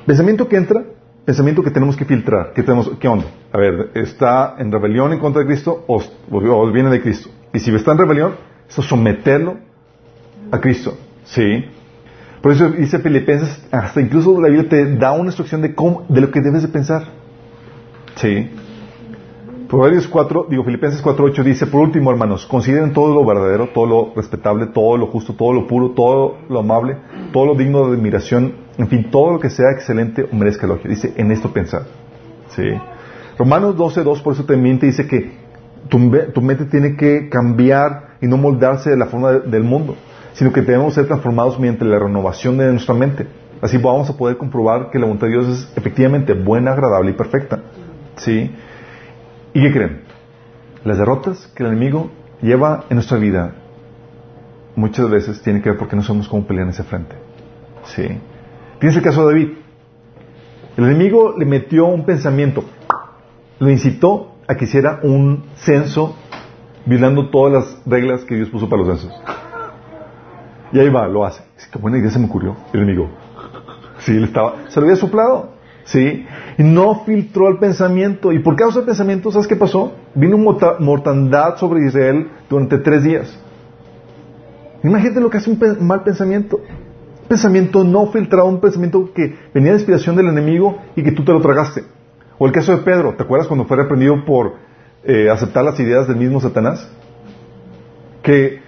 pensamiento que entra, pensamiento que tenemos que filtrar. ¿Qué, tenemos, qué onda? A ver, ¿está en rebelión en contra de Cristo o, o viene de Cristo? Y si está en rebelión, eso someterlo a Cristo. ¿Sí? Por eso dice Filipenses, hasta incluso la Biblia te da una instrucción de, cómo, de lo que debes de pensar. ¿Sí? Proverbios 4, digo Filipenses 4.8 dice, por último hermanos, consideren todo lo verdadero, todo lo respetable, todo lo justo, todo lo puro, todo lo amable, todo lo digno de admiración, en fin, todo lo que sea excelente o merezca elogio. Dice, en esto pensar. ¿Sí? Romanos 12.2 por eso también te dice que tu, mente tiene que cambiar y no moldarse de la forma del mundo, sino que debemos ser transformados mediante la renovación de nuestra mente. Así vamos a poder comprobar que la voluntad de Dios es efectivamente buena, agradable y perfecta. ¿Sí? ¿Y qué creen? Las derrotas que el enemigo lleva en nuestra vida muchas veces tienen que ver porque no somos como pelear en ese frente. ¿Sí? Tienes el caso de David. El enemigo le metió un pensamiento, lo incitó a que hiciera un censo violando todas las reglas que Dios puso para los censos. Y ahí va, lo hace. Es que buena idea se me ocurrió. El enemigo. Sí, él estaba, se lo había soplado. ¿Sí? Y no filtró el pensamiento. ¿Y por causa del pensamiento, sabes qué pasó? Vino mortandad sobre Israel durante tres días. Imagínate lo que hace un mal pensamiento. Un pensamiento no filtrado, un pensamiento que venía de inspiración del enemigo y que tú te lo tragaste. O el caso de Pedro, ¿te acuerdas cuando fue reprendido por eh, aceptar las ideas del mismo Satanás? Que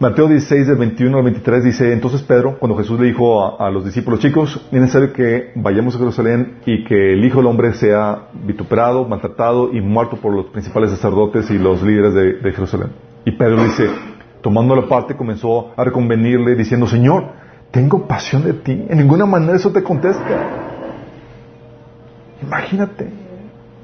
Mateo 16, del 21 al 23 dice, entonces Pedro, cuando Jesús le dijo a, los discípulos, chicos, es necesario que vayamos a Jerusalén y que el Hijo del Hombre sea vituperado, maltratado y muerto por los principales sacerdotes y los líderes de, de Jerusalén. Y Pedro dice, tomando la parte, comenzó a reconvenirle diciendo, Señor, tengo pasión de ti, en ninguna manera eso te contesta. Imagínate.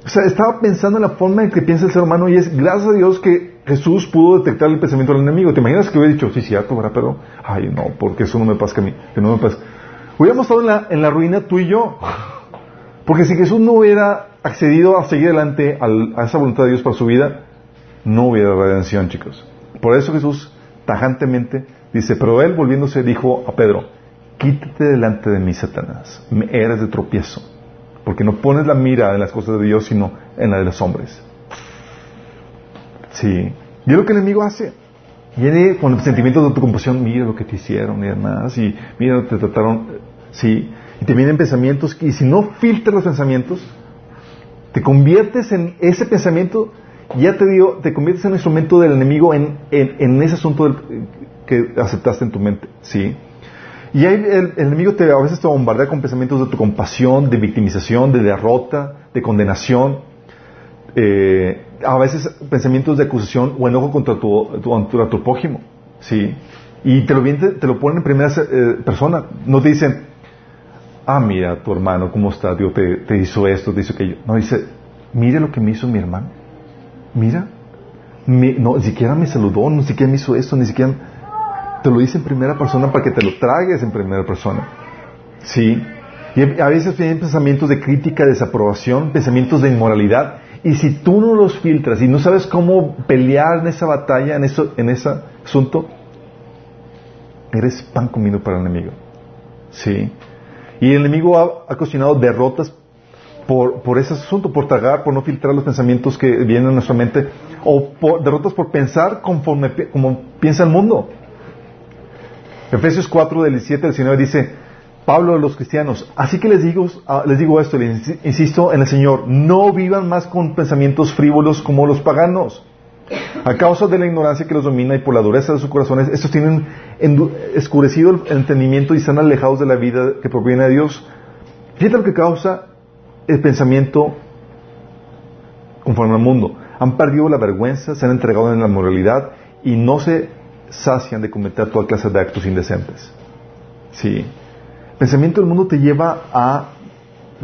O sea, estaba pensando en la forma en que piensa el ser humano y es gracias a Dios que Jesús pudo detectar el pensamiento del enemigo. ¿Te imaginas que hubiera dicho, sí, cierto, ¿verdad? Pero, ay, no, porque eso no me pasa a mí, que no me pasa. Hubiéramos estado en la, en la ruina tú y yo. Porque si Jesús no hubiera accedido a seguir adelante a esa voluntad de Dios para su vida, no hubiera redención, chicos. Por eso Jesús tajantemente dice, pero él volviéndose dijo a Pedro, quítate delante de mí, Satanás, me eres de tropiezo porque no pones la mira en las cosas de Dios, sino en la de los hombres. Sí. Y lo que el enemigo hace. Viene con sentimientos de autocompasión, mira lo que te hicieron y demás, y mira, te trataron, sí. Y te vienen pensamientos, y si no filtras los pensamientos, te conviertes en ese pensamiento, ya te digo, te conviertes en un instrumento del enemigo en, en, ese asunto que aceptaste en tu mente, sí. Y el, enemigo te, a veces te bombardea con pensamientos de tu compasión, de victimización, de derrota, de condenación. Eh, a veces pensamientos de acusación o enojo contra tu, tu, tu prójimo. ¿sí? Y te lo, te lo ponen en primera eh, persona. No te dicen, ah, mira, tu hermano, ¿cómo está? Dios te, te hizo esto, te hizo aquello. No, dice, mire lo que me hizo mi hermano. Mira. no, ni siquiera me saludó, ni siquiera me hizo esto, ni siquiera te lo dice en primera persona para que te lo tragues en primera persona. ¿Sí? Y a veces vienen pensamientos de crítica, de desaprobación, pensamientos de inmoralidad. Y si tú no los filtras y no sabes cómo pelear en esa batalla, en, eso, en ese asunto, eres pan comido para el enemigo. ¿Sí? Y el enemigo ha, cocinado derrotas por, por, ese asunto, por tragar, por no filtrar los pensamientos que vienen a nuestra mente, o por, derrotas por pensar conforme como piensa el mundo. Efesios 4, del 17 al 19 dice, Pablo de los cristianos, así que les digo, ah, les digo esto, les insisto en el Señor, no vivan más con pensamientos frívolos como los paganos. A causa de la ignorancia que los domina y por la dureza de sus corazones, estos tienen escurecido el entendimiento y están alejados de la vida que proviene de Dios. Fíjate lo que causa el pensamiento conforme al mundo. Han perdido la vergüenza, se han entregado en la moralidad y no se sacian de cometer toda clase de actos indecentes. Sí. El pensamiento del mundo te lleva a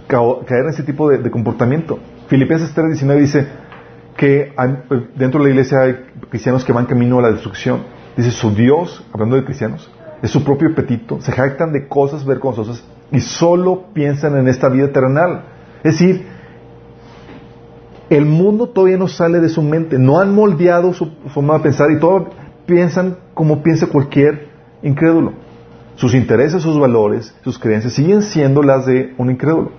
caer en ese tipo de, comportamiento. Filipenses 3.19 dice que dentro de la iglesia hay cristianos que van camino a la destrucción. Dice, su Dios, hablando de cristianos, es su propio apetito, se jactan de cosas vergonzosas y solo piensan en esta vida terrenal. Es decir, el mundo todavía no sale de su mente, no han moldeado su forma de pensar y todos piensan como piensa cualquier incrédulo. Sus intereses, sus valores, sus creencias siguen siendo las de un incrédulo.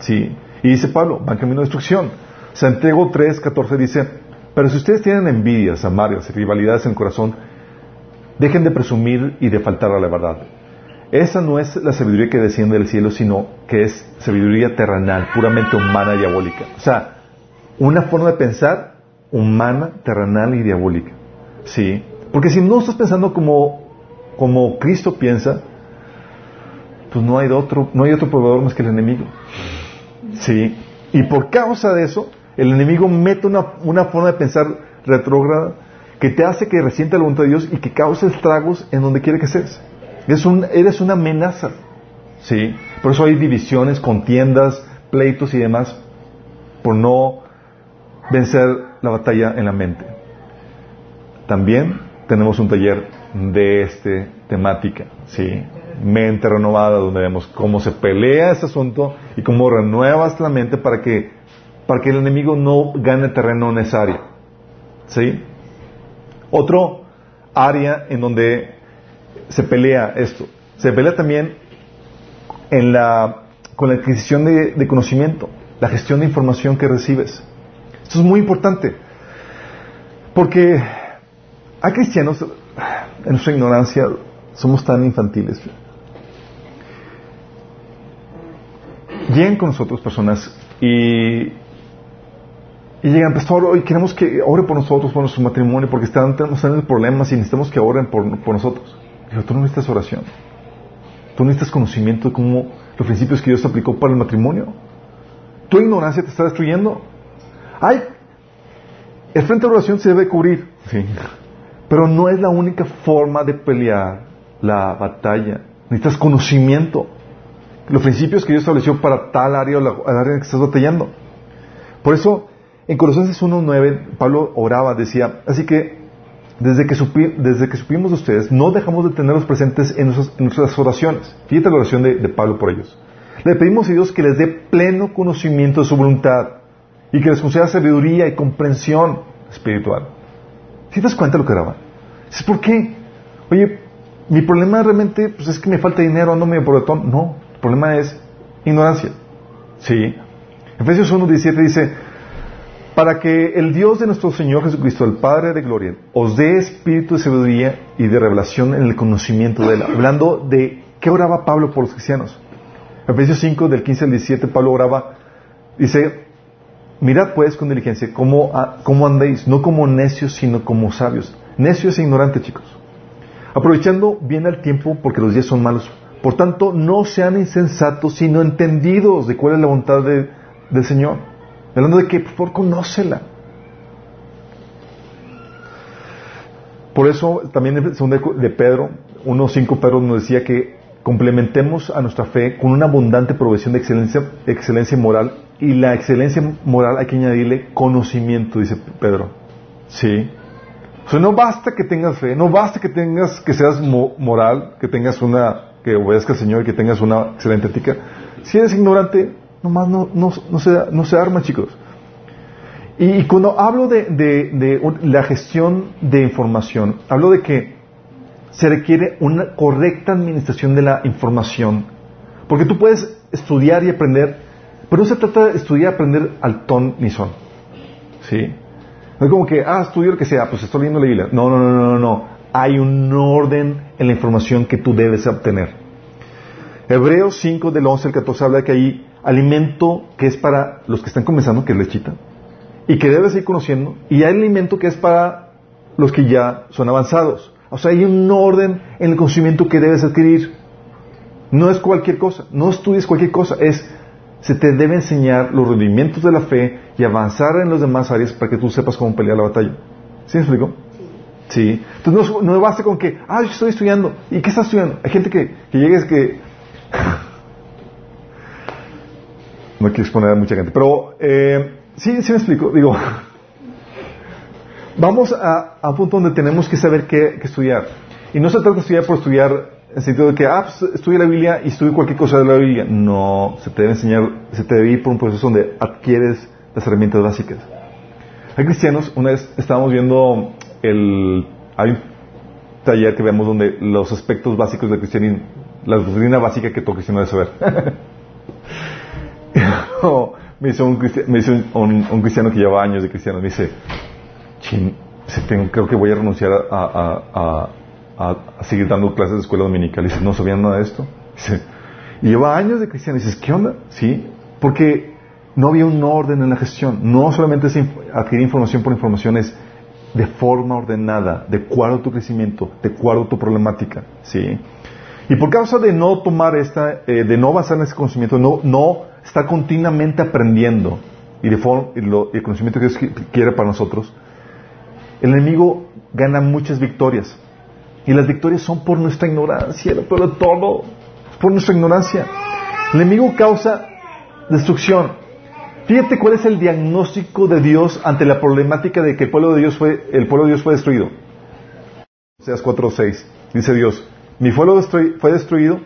¿Sí? Y dice Pablo, van camino de destrucción. Santiago 3, 14 dice, pero si ustedes tienen envidias, amargas y rivalidades en el corazón, dejen de presumir y de faltar a la verdad. Esa no es la sabiduría que desciende del cielo, sino que es sabiduría terrenal, puramente humana y diabólica. O sea, una forma de pensar humana, terrenal y diabólica. ¿Sí? Porque si no estás pensando como, como Cristo piensa, pues no hay otro, no hay otro proveedor más que el enemigo. ¿Sí? Y por causa de eso, el enemigo mete una, una forma de pensar retrógrada que te hace que resiente la voluntad de Dios y que cause estragos en donde quiere que estés. Es un, eres una amenaza. ¿Sí? Por eso hay divisiones, contiendas, pleitos y demás, por no vencer la batalla en la mente. También tenemos un taller de esta temática, ¿sí? Mente renovada, donde vemos cómo se pelea ese asunto y cómo renuevas la mente para que, para que el enemigo no gane terreno en esa área. ¿Sí? Otro área en donde se pelea esto, se pelea también en la, con la adquisición de conocimiento, la gestión de información que recibes. Esto es muy importante. Porque hay cristianos, en su ignorancia, somos tan infantiles. Llegan con nosotros personas y, y llegan, pastor, hoy queremos que ore por nosotros, por nuestro matrimonio, porque están teniendo problemas y necesitamos que oren por, por nosotros. Digo, tú no necesitas oración. Tú necesitas conocimiento de cómo los principios que Dios aplicó para el matrimonio. Tu ignorancia te está destruyendo. Hay, el frente de oración se debe cubrir, sí. Pero no es la única forma de pelear la batalla. Necesitas conocimiento. Los principios que Dios estableció para tal área o la, área en que estás batallando. Por eso, en Colosenses 1.9, Pablo oraba, decía, así que desde que, desde que supimos de ustedes, no dejamos de tenerlos presentes en nuestras, oraciones. Fíjate la oración de, de Pablo por ellos. Le pedimos a Dios que les dé pleno conocimiento de su voluntad y que les conceda sabiduría y comprensión espiritual. ¿Si te das cuenta de lo que oraba? Dices, ¿por qué? Oye, mi problema realmente pues, es que me falta dinero, ando medio por No, el problema es ignorancia. ¿Sí? Efesios 1.17 dice, para que el Dios de nuestro Señor Jesucristo, el Padre de Gloria, os dé espíritu de sabiduría y de revelación en el conocimiento de Él. Hablando de qué oraba Pablo por los cristianos. Efesios 5, del 15 al 17, Pablo oraba, dice, Mirad pues con diligencia cómo, cómo andéis, no como necios, sino como sabios. Necios e ignorantes, chicos. Aprovechando bien el tiempo porque los días son malos. Por tanto, no sean insensatos, sino entendidos de cuál es la voluntad del Señor. Hablando de que, por favor, conócela. Por eso, también de Pedro, 1.5 Pedro nos decía que complementemos a nuestra fe con una abundante provisión de excelencia, excelencia moral y la excelencia moral hay que añadirle conocimiento, dice Pedro. ¿Sí? O sea, no basta que tengas fe, no basta que tengas, que seas moral, que tengas una, que obedezca al Señor que tengas una excelente ética. Si eres ignorante, nomás no, no, no, se, no se arma, chicos. Y, cuando hablo de, de la gestión de información, hablo de que se requiere una correcta administración de la información. Porque tú puedes estudiar y aprender, pero no se trata de estudiar aprender al ton ni son. ¿Sí? No es como que, ah, estudio lo que sea, pues estoy leyendo la Biblia. No, no, no, no, no. Hay un orden en la información que tú debes obtener. Hebreos 5 del 11 al 14 habla de que hay alimento que es para los que están comenzando, que es lechita, y que debes ir conociendo, y hay alimento que es para los que ya son avanzados. O sea, hay un orden en el conocimiento que debes adquirir. No es cualquier cosa, no estudies cualquier cosa, es Se te debe enseñar los rendimientos de la fe y avanzar en las demás áreas para que tú sepas cómo pelear la batalla. ¿Sí me explico? Sí. Entonces no, no basta con que, ah, yo estoy estudiando. ¿Y qué estás estudiando? Hay gente que, que llega es que... no quiero exponer a mucha gente. Pero, eh, sí, sí me explico. Digo, vamos a, a, un punto donde tenemos que saber qué, qué, estudiar. Y no se trata de estudiar por estudiar en el sentido de que, ah, pues, la Biblia y estudia cualquier cosa de la Biblia. No, se te debe enseñar, se te debe ir por un proceso donde adquieres las herramientas básicas. Hay cristianos, una vez estábamos viendo el, hay un taller que vemos donde los aspectos básicos del cristianismo, la doctrina básica que todo cristiano debe saber. me dice, un, me dice un, cristiano que lleva años de cristiano, me dice, creo que voy a renunciar a, a, a, seguir dando clases de escuela dominical. Y dice, no sabían nada de esto. Y lleva años de cristiano. Dices, ¿qué onda? Sí, porque no había un orden en la gestión. No solamente es adquirir información por información, es de forma ordenada, de acuerdo a tu crecimiento, de acuerdo a tu problemática. ¿sí? Y por causa de no tomar esta, eh, de no basar en ese conocimiento, no, no estar continuamente aprendiendo y de forma, y lo, y el conocimiento que Dios quiere para nosotros, el enemigo gana muchas victorias. Y las victorias son por nuestra ignorancia, pero todo, por nuestra ignorancia. El enemigo causa destrucción. Fíjate cuál es el diagnóstico de Dios ante la problemática de que el pueblo de Dios fue, el pueblo de Dios fue destruido. Oseas 4.6. Dice Dios, mi pueblo fue destruido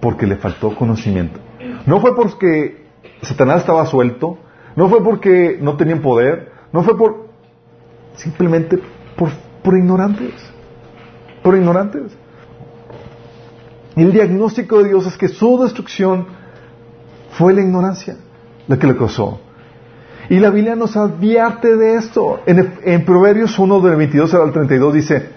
porque le faltó conocimiento. No fue porque Satanás estaba suelto, no fue porque no tenían poder, no fue por simplemente por, por ignorantes. Ignorantes. Y el diagnóstico de Dios es que su destrucción fue la ignorancia la que le causó. Y la Biblia nos advierte de esto. En, Proverbios 1, del 22 al 32 dice,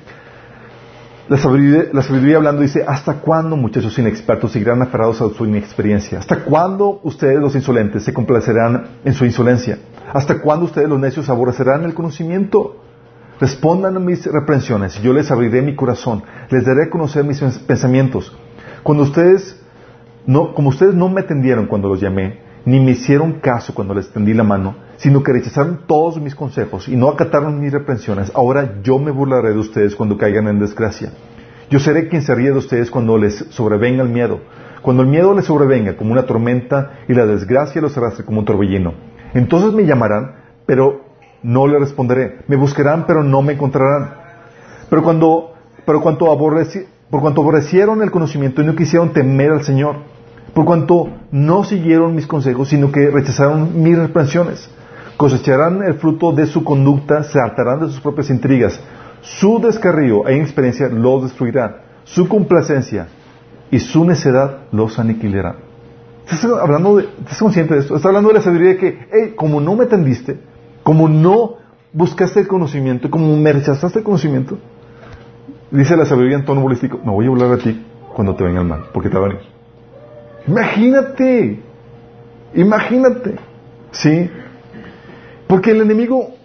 la sabiduría, la sabiduría, hablando dice, ¿hasta cuándo muchachos inexpertos seguirán aferrados a su inexperiencia? ¿Hasta cuándo ustedes los insolentes se complacerán en su insolencia? ¿Hasta cuándo ustedes los necios aborrecerán el conocimiento? Respondan a mis reprensiones yo les abriré mi corazón, les daré a conocer mis pensamientos. Cuando ustedes no, como ustedes no me atendieron cuando los llamé, ni me hicieron caso cuando les tendí la mano, sino que rechazaron todos mis consejos y no acataron mis reprensiones. Ahora yo me burlaré de ustedes cuando caigan en desgracia. Yo seré quien se ríe de ustedes cuando les sobrevenga el miedo. Cuando el miedo les sobrevenga como una tormenta y la desgracia los arrastre como un torbellino. Entonces me llamarán, pero no le responderé. Me buscarán, pero no me encontrarán. Pero cuando, pero cuanto por cuanto aborrecieron el conocimiento y no quisieron temer al Señor, por cuanto no siguieron mis consejos, sino que rechazaron mis reprensiones. Cosecharán el fruto de su conducta, se hartarán de sus propias intrigas. Su descarrío e inexperiencia los destruirá. Su complacencia y su necedad los aniquilará. ¿Estás hablando de, estás consciente de esto? Estás hablando de la sabiduría de que, hey, como no me atendiste, como no buscaste el conocimiento, como me rechazaste el conocimiento, dice la sabiduría en tono bolístico, me voy a hablar a ti cuando te venga el mal, porque te va a venir. Imagínate, imagínate, ¿sí? Porque el enemigo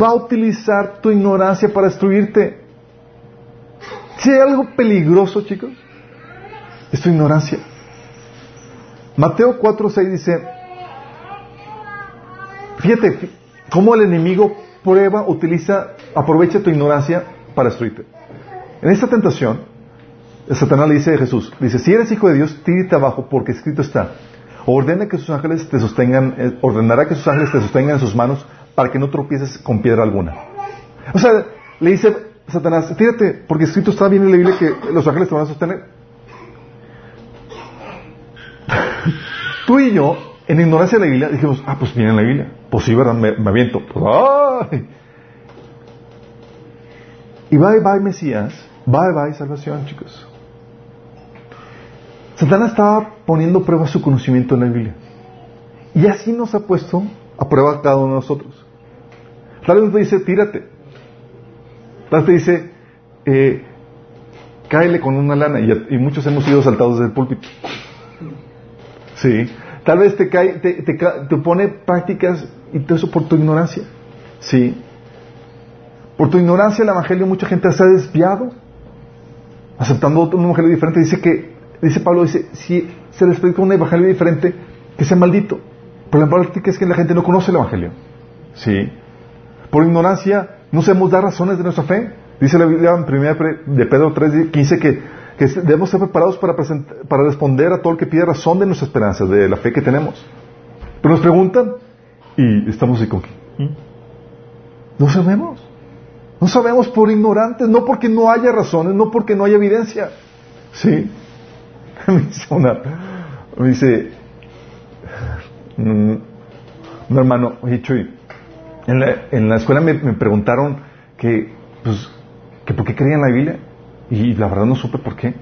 va a utilizar tu ignorancia para destruirte. Si hay algo peligroso, chicos, es tu ignorancia. Mateo 4:6 dice, fíjate cómo el enemigo prueba, utiliza, aprovecha tu ignorancia para destruirte. En esta tentación, Satanás le dice a Jesús, dice, si eres hijo de Dios, tírate abajo porque escrito está, ordena que sus ángeles te sostengan, eh, ordenará que sus ángeles te sostengan en sus manos para que no tropieces con piedra alguna. O sea, le dice Satanás, tírate porque escrito está bien en la Biblia que los ángeles te van a sostener. Tú y yo, en ignorancia de la Biblia, dijimos, ah, pues viene en la Biblia. Pues sí, ¿verdad? Me, aviento. Pues, ¡ay! Y bye bye Mesías, bye bye salvación, chicos. Satanás estaba poniendo prueba su conocimiento en la Biblia. Y así nos ha puesto a prueba cada uno de nosotros. Tal vez te dice, tírate. Tal vez te dice, eh, cáele con una lana. Y, muchos hemos sido saltados del púlpito. Sí. Tal vez te, cae, te, te, pone prácticas y todo eso por tu ignorancia. Sí. Por tu ignorancia el Evangelio mucha gente se ha desviado. Aceptando un Evangelio diferente. Dice que dice Pablo, dice, si se les predica un evangelio diferente, que sea maldito. Pero la práctica es que la gente no conoce el Evangelio. ¿Sí? Por ignorancia no sabemos dar razones de nuestra fe. Dice la Biblia en 1 de Pedro 3, 15 que, que debemos estar preparados para, para responder a todo el que pide razón de nuestra esperanza, de la fe que tenemos. Pero nos preguntan y estamos así con qué. ¿Mm? No sabemos. No sabemos por ignorantes, no porque no haya razones, no porque no haya evidencia. Sí. Me dice una, me dice, un hermano, oye Chuy, en la, en la escuela me, preguntaron que, pues, que por qué creían la Biblia y la verdad no supe por qué.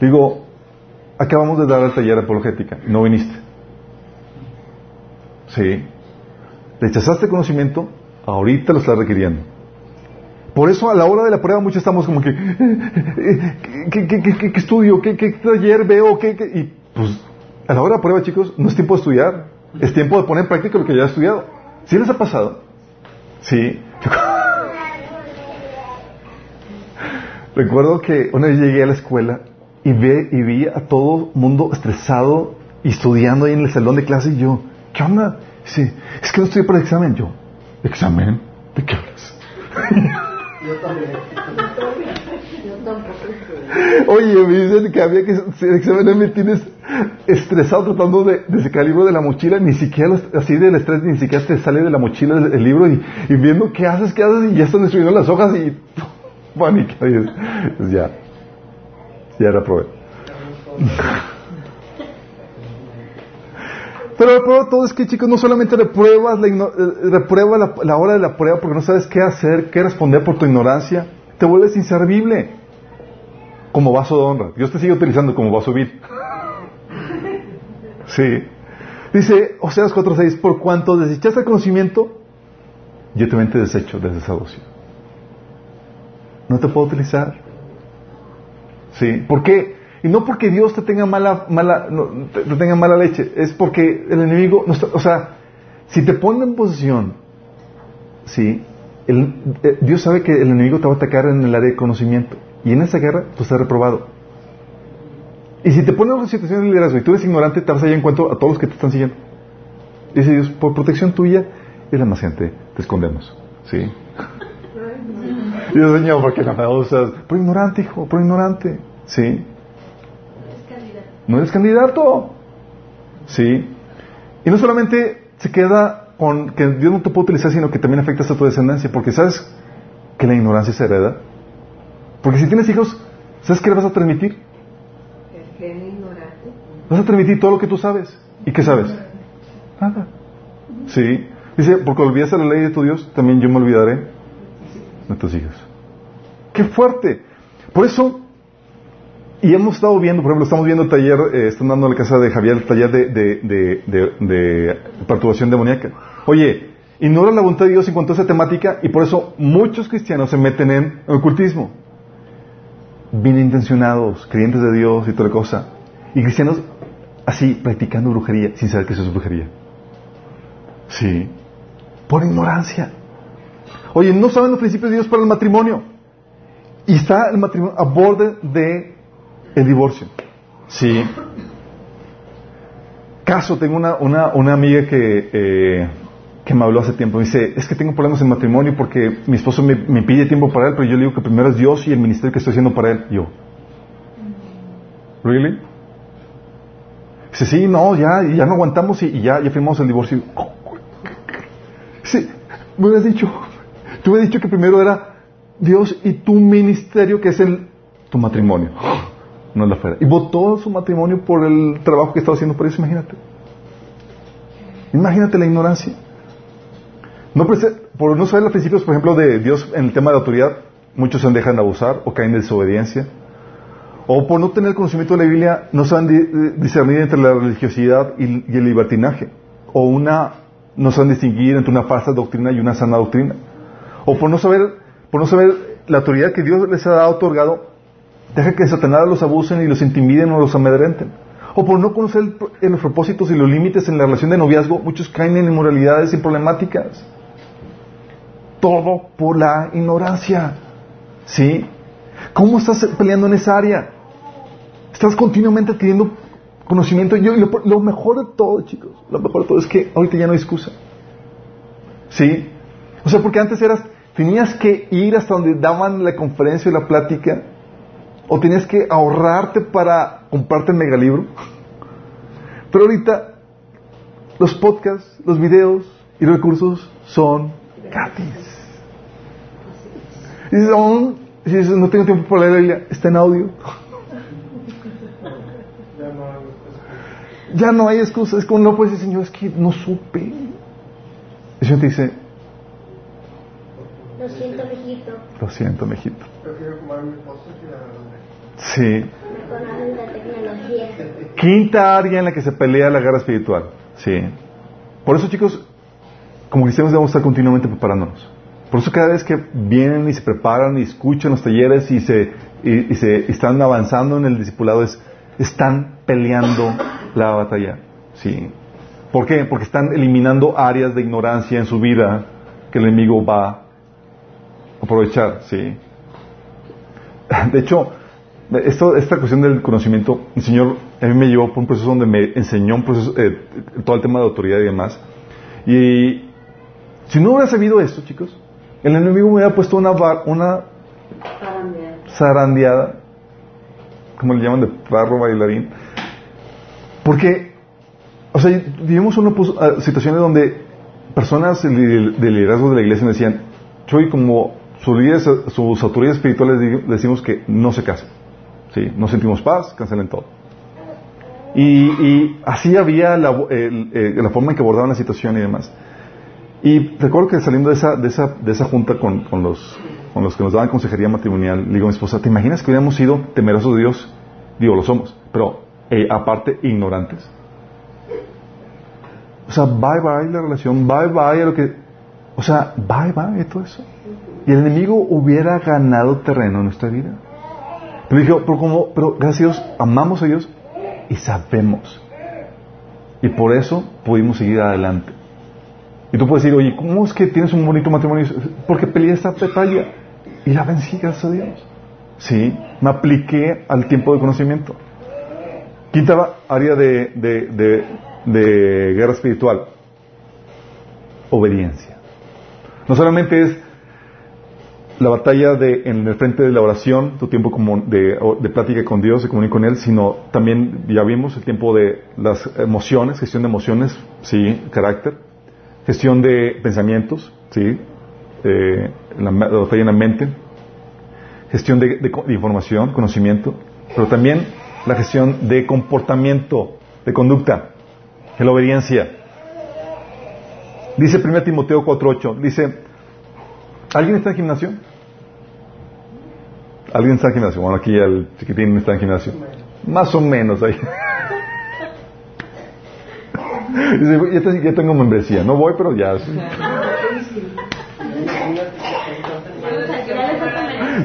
Digo, acabamos de dar el taller de apologética, no viniste. Sí. Rechazaste conocimiento, ahorita lo estás requiriendo. Por eso a la hora de la prueba muchos estamos como que, ¿qué, qué, qué, qué estudio? ¿Qué, taller veo? ¿Qué, Y pues a la hora de la prueba, chicos, no es tiempo de estudiar, es tiempo de poner en práctica lo que ya has estudiado. ¿Sí les ha pasado? Sí. Recuerdo que una vez llegué a la escuela y, ve, y vi a todo el mundo estresado y estudiando ahí en el salón de clase y yo, ¿qué onda? Sí, es que no estoy para el examen. Yo, ¿examen? ¿De qué hablas? Yo también. Oye, me dicen que había que hacer examen, me tienes estresado tratando de, de, sacar el libro de la mochila, ni siquiera así del estrés, ni siquiera te sale de la mochila el, libro y, viendo qué haces, qué haces y ya están destruyendo las hojas y pánico. Pues ya, ya reprobé. Pero lo peor de todo es que, chicos, no solamente repruebas, la, eh, reprueba la, la, hora de la prueba porque no sabes qué hacer, qué responder por tu ignorancia, te vuelves inservible como vaso de honra. Dios te sigue utilizando como vaso vil. Sí. Dice Oseas 4.6, por cuanto desechaste el conocimiento, yo también te desecho desde esa No te puedo utilizar. Sí. ¿Por qué? Y no porque Dios te tenga mala, mala, te, tenga mala leche, es porque el enemigo, o sea, si te pone en posición, sí, eh, Dios sabe que el enemigo te va a atacar en el área de conocimiento. Y en esa guerra tú estás reprobado. Y si te pones en una situación de liderazgo y tú eres ignorante, te vas a en cuanto a todos los que te están siguiendo. Dice Dios, por protección tuya y la más gente, te escondemos. ¿Sí? Dios Señor, porque no me usas? Por ignorante, hijo, por ignorante. ¿Sí? No eres candidato. ¿Sí? Y no solamente se queda con que Dios no te puede utilizar, sino que también afecta a tu descendencia, porque sabes que la ignorancia se hereda. Porque si tienes hijos, ¿sabes qué le vas a transmitir? El gen ignorante. Vas a transmitir todo lo que tú sabes. ¿Y qué sabes? Nada. Sí. Dice, porque olvidaste la ley de tu Dios, también yo me olvidaré de tus hijos. ¡Qué fuerte! Por eso, y hemos estado viendo, por ejemplo, estamos viendo el taller, eh, están dando en la casa de Javier el taller de, perturbación demoníaca. Oye, ignora la voluntad de Dios en cuanto a esa temática y por eso muchos cristianos se meten en ocultismo bien intencionados, creyentes de Dios y toda cosa, y cristianos así practicando brujería sin saber que eso es brujería. Sí, por ignorancia. Oye, no saben los principios de Dios para el matrimonio. Y está el matrimonio a borde de el divorcio. Sí. Caso, tengo una, una, una amiga que eh, que me habló hace tiempo. Me dice, es que tengo problemas en matrimonio porque mi esposo me, pide tiempo para él, pero yo le digo que primero es Dios y el ministerio que estoy haciendo para él. Yo, ¿really? Dice, sí, no, ya, ya no aguantamos y, ya, ya firmamos el divorcio. Sí, me hubieras dicho, tú hubieras dicho que primero era Dios y tu ministerio que es el, tu matrimonio. No es la fuera. Y votó su matrimonio por el trabajo que estaba haciendo por eso, imagínate. Imagínate la ignorancia. No, por no saber los principios, por ejemplo, de Dios en el tema de autoridad, muchos se dejan de abusar o caen en desobediencia. O por no tener conocimiento de la Biblia, no saben discernir entre la religiosidad y, el libertinaje. O una, no saben distinguir entre una falsa doctrina y una sana doctrina. O por no saber, por no saber la autoridad que Dios les ha otorgado, deja que Satanás los abusen y los intimiden o los amedrenten. O por no conocer los propósitos y los límites en la relación de noviazgo, muchos caen en inmoralidades y problemáticas todo por la ignorancia. ¿Sí? ¿Cómo estás peleando en esa área? Estás continuamente adquiriendo Conocimiento. Yo, lo, lo mejor de todo, chicos, lo mejor de todo es que ahorita ya no hay excusa. ¿Sí? O sea, porque antes eras, tenías que ir hasta donde daban la conferencia y la plática, o tenías que ahorrarte para comprarte el megalibro. Pero ahorita los podcasts, los videos y los recursos son gratis. Y dices, no tengo tiempo para leer está en audio. Ya no hay excusa. Es como no puedes decir, Señor, es que no supe. El Señor te dice, siento, mijito. lo siento, mijito. Prefiero fumar mi postre que la Sí. Me conoces la tecnología. Quinta área en la que se pelea la guerra espiritual. Sí. Por eso, chicos, como cristianos debemos estar continuamente preparándonos. Por eso cada vez que vienen y se preparan y escuchan los talleres y se, y, y se están avanzando en el discipulado, es, están peleando la batalla. Sí. ¿Por qué? Porque están eliminando áreas de ignorancia en su vida que el enemigo va a aprovechar. Sí. De hecho, esto, esta cuestión del conocimiento, el Señor a mí me llevó por un proceso donde me enseñó un proceso, eh, todo el tema de autoridad y demás. Y si no hubiera sabido esto, chicos, el enemigo me hubiera puesto una, bar- una zarandeada, como le llaman de perro bailarín, porque, o sea, vivimos una ah, situaciones donde personas de de liderazgo de la iglesia me decían, Choy, como sus, autoridades espirituales decimos que no se casen. Sí, no sentimos paz, cancelen todo. Y, así había la forma en que abordaban la situación y demás. Y recuerdo que saliendo de esa, de esa, de esa junta con, con los, con los que nos daban consejería matrimonial, le digo a mi esposa, ¿te imaginas que hubiéramos sido temerosos de Dios? Digo, lo somos, pero eh, aparte ignorantes. O sea, bye bye la relación, bye bye a lo que... O sea, bye bye todo eso. Y el enemigo hubiera ganado terreno en nuestra vida. Pero dije, pero como, pero gracias a Dios, amamos a Dios y sabemos. Y por eso pudimos seguir adelante. Y tú puedes decir, oye, ¿cómo es que tienes un bonito matrimonio? Porque peleé esta batalla y la vencí, gracias a Dios. Sí, me apliqué al tiempo de conocimiento. Quinta área de, de, de guerra espiritual. Obediencia. No solamente es la batalla de, en el frente de la oración, tu tiempo como de, plática con Dios, de comunicar con Él, sino también, ya vimos, el tiempo de las emociones, gestión de emociones, sí, carácter, gestión de pensamientos, sí, eh, la, la batalla en la mente, gestión de información, conocimiento, pero también la gestión de comportamiento, de conducta, de la obediencia. Dice 1 Timoteo 4.8, dice, ¿alguien está en gimnasio? ¿Alguien está en gimnasio? Bueno, aquí el chiquitín está en gimnasio. Más o menos ahí. Dice, ya, te- ya tengo membresía, no voy, pero ya.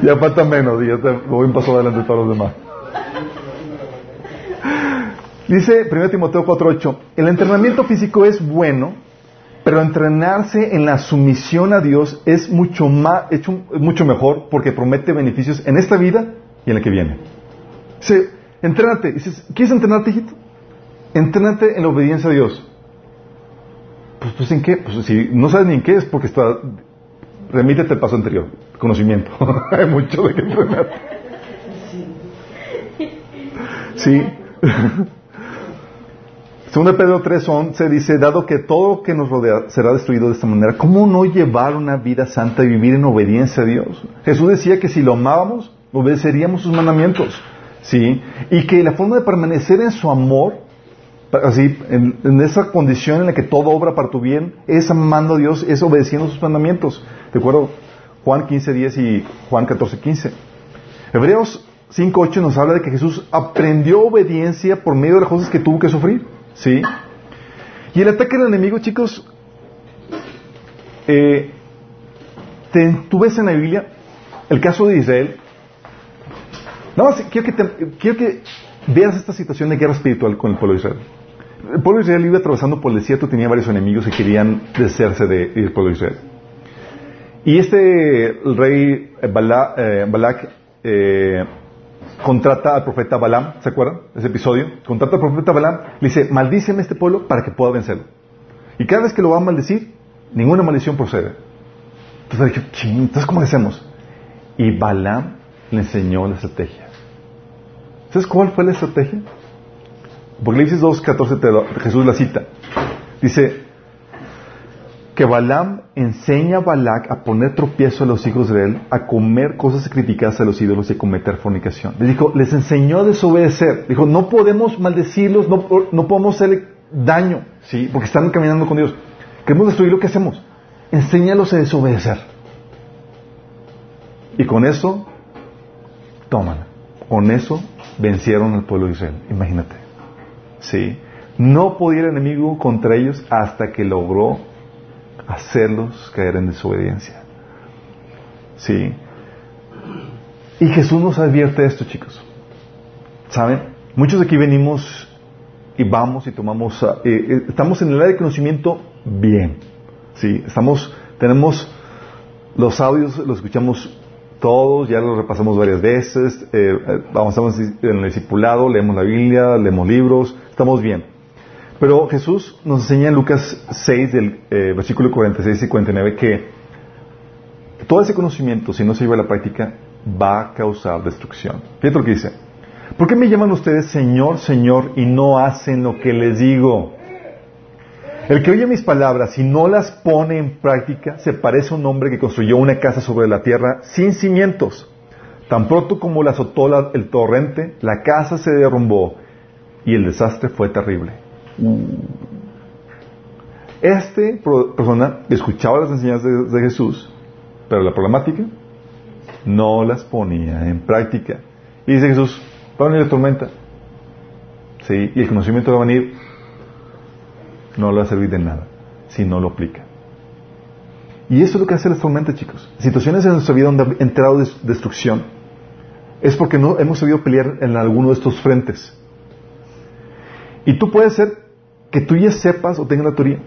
Ya falta menos y ya te voy un paso adelante de todos los demás. Dice 1 Timoteo 4.8, el entrenamiento físico es bueno, pero entrenarse en la sumisión a Dios es mucho, más, hecho, mucho mejor porque promete beneficios en esta vida y en la que viene. Dice, entrénate. Dices, ¿quieres entrenarte, hijito? Entrénate en la obediencia a Dios. Pues, pues ¿en qué? Pues si no sabes ni en qué es porque está... Remítete al paso anterior, conocimiento. Hay mucho de qué entrenarte. Sí. Según Pedro 3.11 dice, dado que todo que nos rodea será destruido de esta manera, ¿cómo no llevar una vida santa y vivir en obediencia a Dios? Jesús decía que si lo amábamos, obedeceríamos sus mandamientos, ¿sí? Y que la forma de permanecer en su amor, así, en, en esa condición en la que todo obra para tu bien, es amando a Dios, es obedeciendo sus mandamientos. ¿De acuerdo? Juan 15.10 y Juan 14.15. Hebreos 5.8 nos habla de que Jesús aprendió obediencia por medio de las cosas que tuvo que sufrir. ¿Sí? Y el ataque del enemigo, chicos, eh, te, tú ves en la Biblia el caso de Israel. Nada más quiero que, te- quiero que veas esta situación de guerra espiritual con el pueblo de Israel. El pueblo de Israel iba atravesando por el desierto, tenía varios enemigos que querían deshacerse de- del pueblo de Israel. Y este rey Bala- eh, Balak eh, contrata al profeta Balaam, ¿se acuerdan? Ese episodio. Contrata al profeta Balaam, le dice, maldíceme este pueblo para que pueda vencerlo. Y cada vez que lo va a maldecir, ninguna maldición procede. Entonces dije, entonces ¿cómo hacemos? Y Balaam le enseñó la estrategia. ¿Sabes cuál fue la estrategia? Apocalipsis 2.14 Jesús la cita. Dice que Balaam enseña a Balac a poner tropiezo a los hijos de él, a comer cosas sacrificadas a los ídolos y a cometer fornicación. Les dijo, les enseñó a desobedecer. Dijo, no podemos maldecirlos, no, no podemos hacerle daño, ¿sí? Porque están caminando con Dios. Queremos destruir lo que hacemos. Enséñalos a desobedecer. Y con eso, toman. Con eso vencieron al pueblo de Israel. Imagínate. ¿Sí? No podía el enemigo contra ellos hasta que logró hacerlos caer en desobediencia. ¿Sí? Y Jesús nos advierte esto, chicos. ¿Saben? Muchos de aquí venimos y vamos y tomamos, eh, eh, estamos en el área de conocimiento bien. ¿Sí? Estamos, tenemos los audios, los escuchamos todos, ya los repasamos varias veces, eh, avanzamos en el discipulado, leemos la Biblia, leemos libros, estamos bien. Pero Jesús nos enseña en Lucas 6, del eh, versículo 46 y 49, que todo ese conocimiento, si no se lleva a la práctica, va a causar destrucción. Fíjate lo que dice. ¿Por qué me llaman ustedes Señor, Señor y no hacen lo que les digo? El que oye mis palabras y no las pone en práctica se parece a un hombre que construyó una casa sobre la tierra sin cimientos. Tan pronto como la azotó la- el torrente, la casa se derrumbó y el desastre fue terrible. Este pro- persona escuchaba las enseñanzas de, Jesús, pero la problemática no las ponía en práctica. Y dice Jesús, va a venir la tormenta. Sí, y el conocimiento va a venir, no le va a servir de nada si no lo aplica. Y eso es lo que hace la tormenta, chicos. Situaciones en nuestra vida donde ha entrado des- destrucción es porque no hemos sabido pelear en alguno de estos frentes. Y tú puedes ser que tú ya sepas o tengas la teoría.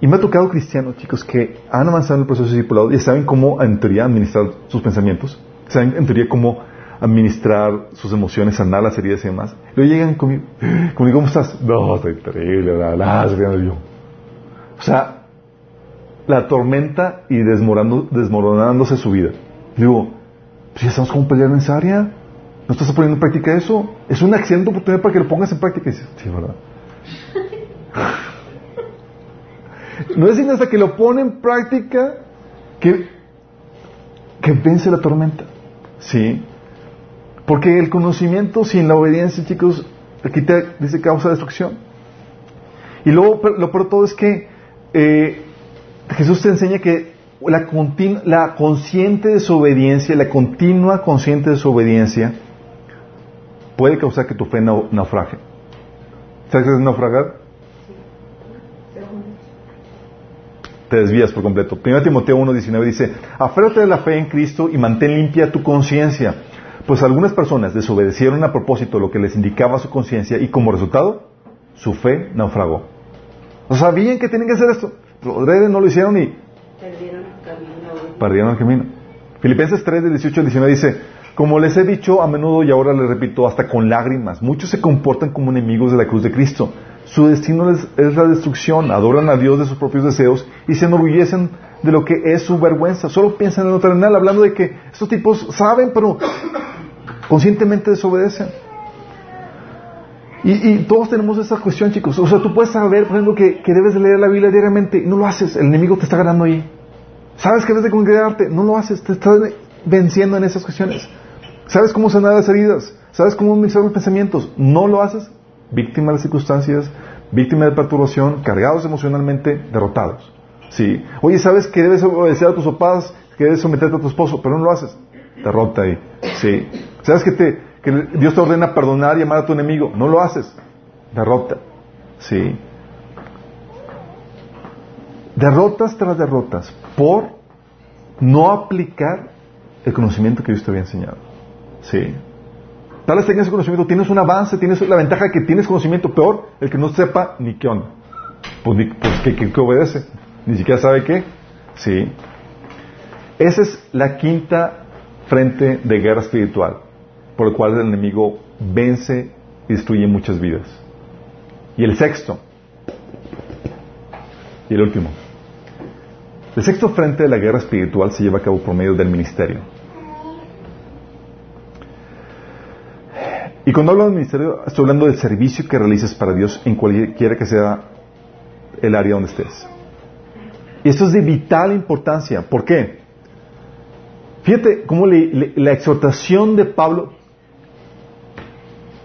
Y me ha tocado cristianos, chicos, que han avanzado en el proceso de discipulado y saben cómo, en teoría, administrar sus pensamientos. Saben, en teoría, cómo administrar sus emociones, sanar las heridas y demás. Luego llegan conmigo, conmigo ¿cómo estás? No, estoy terrible, la, la, la, yo. O sea, la tormenta y desmoronándose su vida. Digo, pues ya estamos como pelear en esa área. ¿No estás poniendo en práctica eso? Es una excelente oportunidad para que lo pongas en práctica. Y dices, sí, ¿verdad? No es sino hasta que lo pone en práctica que, que vence la tormenta. ¿Sí? Porque el conocimiento sin la obediencia, chicos, aquí dice causa destrucción. Y luego, lo peor todo es que eh, Jesús te enseña que la, la consciente desobediencia, la continua consciente desobediencia, puede causar que tu fe nau- naufrague. ¿Sabes es naufragar? Te desvías por completo. 1 Timoteo 1.19 dice, aférrate de la fe en Cristo y mantén limpia tu conciencia. Pues algunas personas desobedecieron a propósito lo que les indicaba su conciencia y como resultado, su fe naufragó. O sabían que tenían que hacer esto. Adrede no lo hicieron y Perdieron el camino. perdieron el camino. Filipenses 3, del 18 al 19 dice, como les he dicho a menudo y ahora les repito, hasta con lágrimas, muchos se comportan como enemigos de la cruz de Cristo. Su destino es, es la destrucción, adoran a Dios de sus propios deseos y se enorgullecen de lo que es su vergüenza. Solo piensan en lo terrenal, hablando de que estos tipos saben, pero conscientemente desobedecen. Y, todos tenemos esa cuestión, chicos. O sea, tú puedes saber, por ejemplo, que, que debes de leer la Biblia diariamente y no lo haces. El enemigo te está ganando ahí. Sabes que debes de congregarte, no lo haces. Te estás venciendo en esas cuestiones. Sabes cómo sanar las heridas. Sabes cómo administrar los pensamientos. No lo haces. Víctima de las circunstancias, víctima de perturbación, cargados emocionalmente, derrotados. Sí. Oye, sabes que debes obedecer a tus papás, que debes someterte a tu esposo, pero no lo haces. Derrota ahí. Sí. Sabes que, te, que Dios te ordena perdonar y amar a tu enemigo. No lo haces. Derrota. Sí. Derrotas tras derrotas por no aplicar el conocimiento que Dios te había enseñado. Sí. Tal vez tengas conocimiento, tienes un avance, tienes la ventaja de que tienes conocimiento, peor el que no sepa ni qué onda. Pues, ni, pues que, que- que obedece. Ni siquiera sabe qué. Sí. Esa es la quinta frente de guerra espiritual. por el cual el enemigo vence y destruye muchas vidas. Y el sexto, y el último. El sexto frente de la guerra espiritual se lleva a cabo por medio del ministerio. Y cuando hablo del ministerio, estoy hablando del servicio que realices para Dios en cualquiera que sea el área donde estés. Y esto es de vital importancia. ¿Por qué? Fíjate cómo la exhortación de Pablo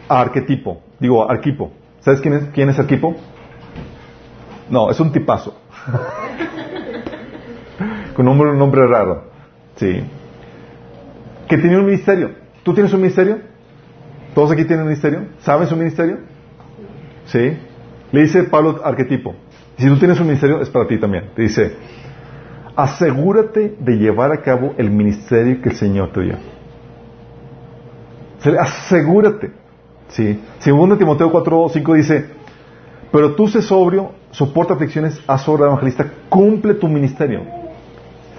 a arquetipo, digo arquipo. ¿Sabes quién es, quién es arquipo? No, es un tipazo. Con un nombre, un nombre raro. Sí. Que tenía un ministerio. ¿Tú tienes un ministerio? ¿Todos aquí tienen ministerio? ¿Saben su ministerio? Sí. Le dice Pablo arquetipo. Si tú tienes un ministerio, es para ti también. Te dice, asegúrate de llevar a cabo el ministerio que el Señor te dio. Asegúrate. Sí. Segundo Timoteo 4, 5 dice, pero tú sé sobrio, soporta aflicciones, haz obra evangelista, cumple tu ministerio.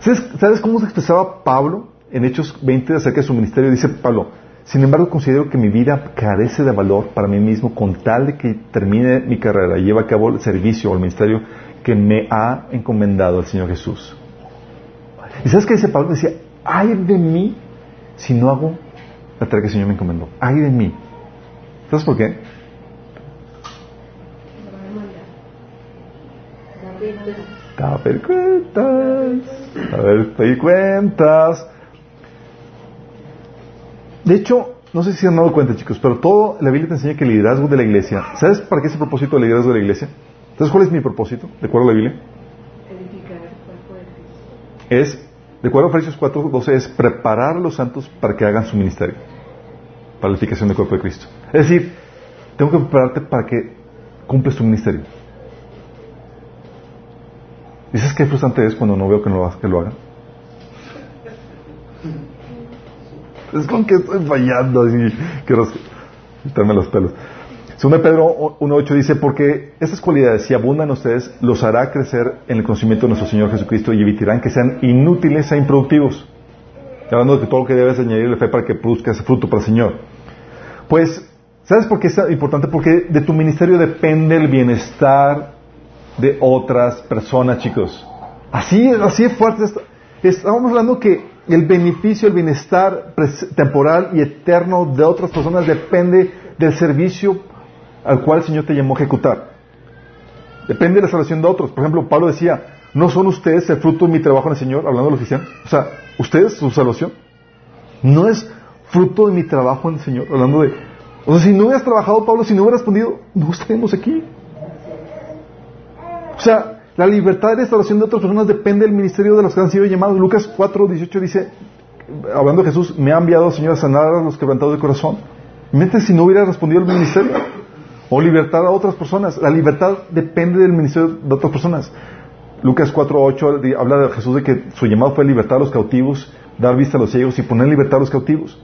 ¿Sabes, ¿Sabes, cómo se expresaba Pablo en Hechos 20 acerca de su ministerio? Dice Pablo, sin embargo considero que mi vida carece de valor para mí mismo con tal de que termine mi carrera y lleve a cabo el servicio o el ministerio que me ha encomendado el Señor Jesús. ¿Y sabes qué dice Pablo? Decía, ay de mí si no hago la tarea que el Señor me encomendó. Ay de mí. ¿Sabes por qué? A ver cuentas. A ver, te cuentas. De hecho, no sé si se han dado cuenta, chicos, pero todo la Biblia te enseña que el liderazgo de la iglesia. ¿Sabes para qué es el propósito del liderazgo de la iglesia? ¿Sabes cuál es mi propósito? De acuerdo a la Biblia. Es, de acuerdo a Efesios 4:12, es preparar a los santos para que hagan su ministerio. Para la edificación del cuerpo de Cristo. Es decir, tengo que prepararte para que cumples tu ministerio. ¿Dices qué frustrante es cuando no veo que, no, que lo hagan? Es con que estoy fallando y quiero quitarme los pelos. Según Pedro 1.8 dice, porque estas cualidades, si abundan ustedes, los hará crecer en el conocimiento de nuestro Señor Jesucristo y evitarán que sean inútiles e improductivos. Hablando de que todo lo que debes añadirle fe para que produzca ese fruto para el Señor. Pues, ¿sabes por qué es importante? Porque de tu ministerio depende el bienestar de otras personas, chicos. Así, así es fuerte esto. Estamos hablando que el beneficio, el bienestar temporal y eterno de otras personas depende del servicio al cual el Señor te llamó a ejecutar. Depende de la salvación de otros. Por ejemplo, Pablo decía, ¿no son ustedes el fruto de mi trabajo en el Señor? Hablando de los cristianos. O sea, ¿ustedes su salvación? No es fruto de mi trabajo en el Señor. Hablando de... O sea, si no hubieras trabajado, Pablo, si no hubieras respondido, no estaríamos aquí. O sea, la libertad de restauración de otras personas depende del ministerio de los que han sido llamados. Lucas 4, 18 dice, hablando de Jesús, me ha enviado, Señor, a sanar a los quebrantados de corazón. Mente si no hubiera respondido el ministerio. O libertad a otras personas. La libertad depende del ministerio de otras personas. Lucas 4, 8 habla de Jesús de que su llamado fue libertar a los cautivos, dar vista a los ciegos y poner libertad a los cautivos.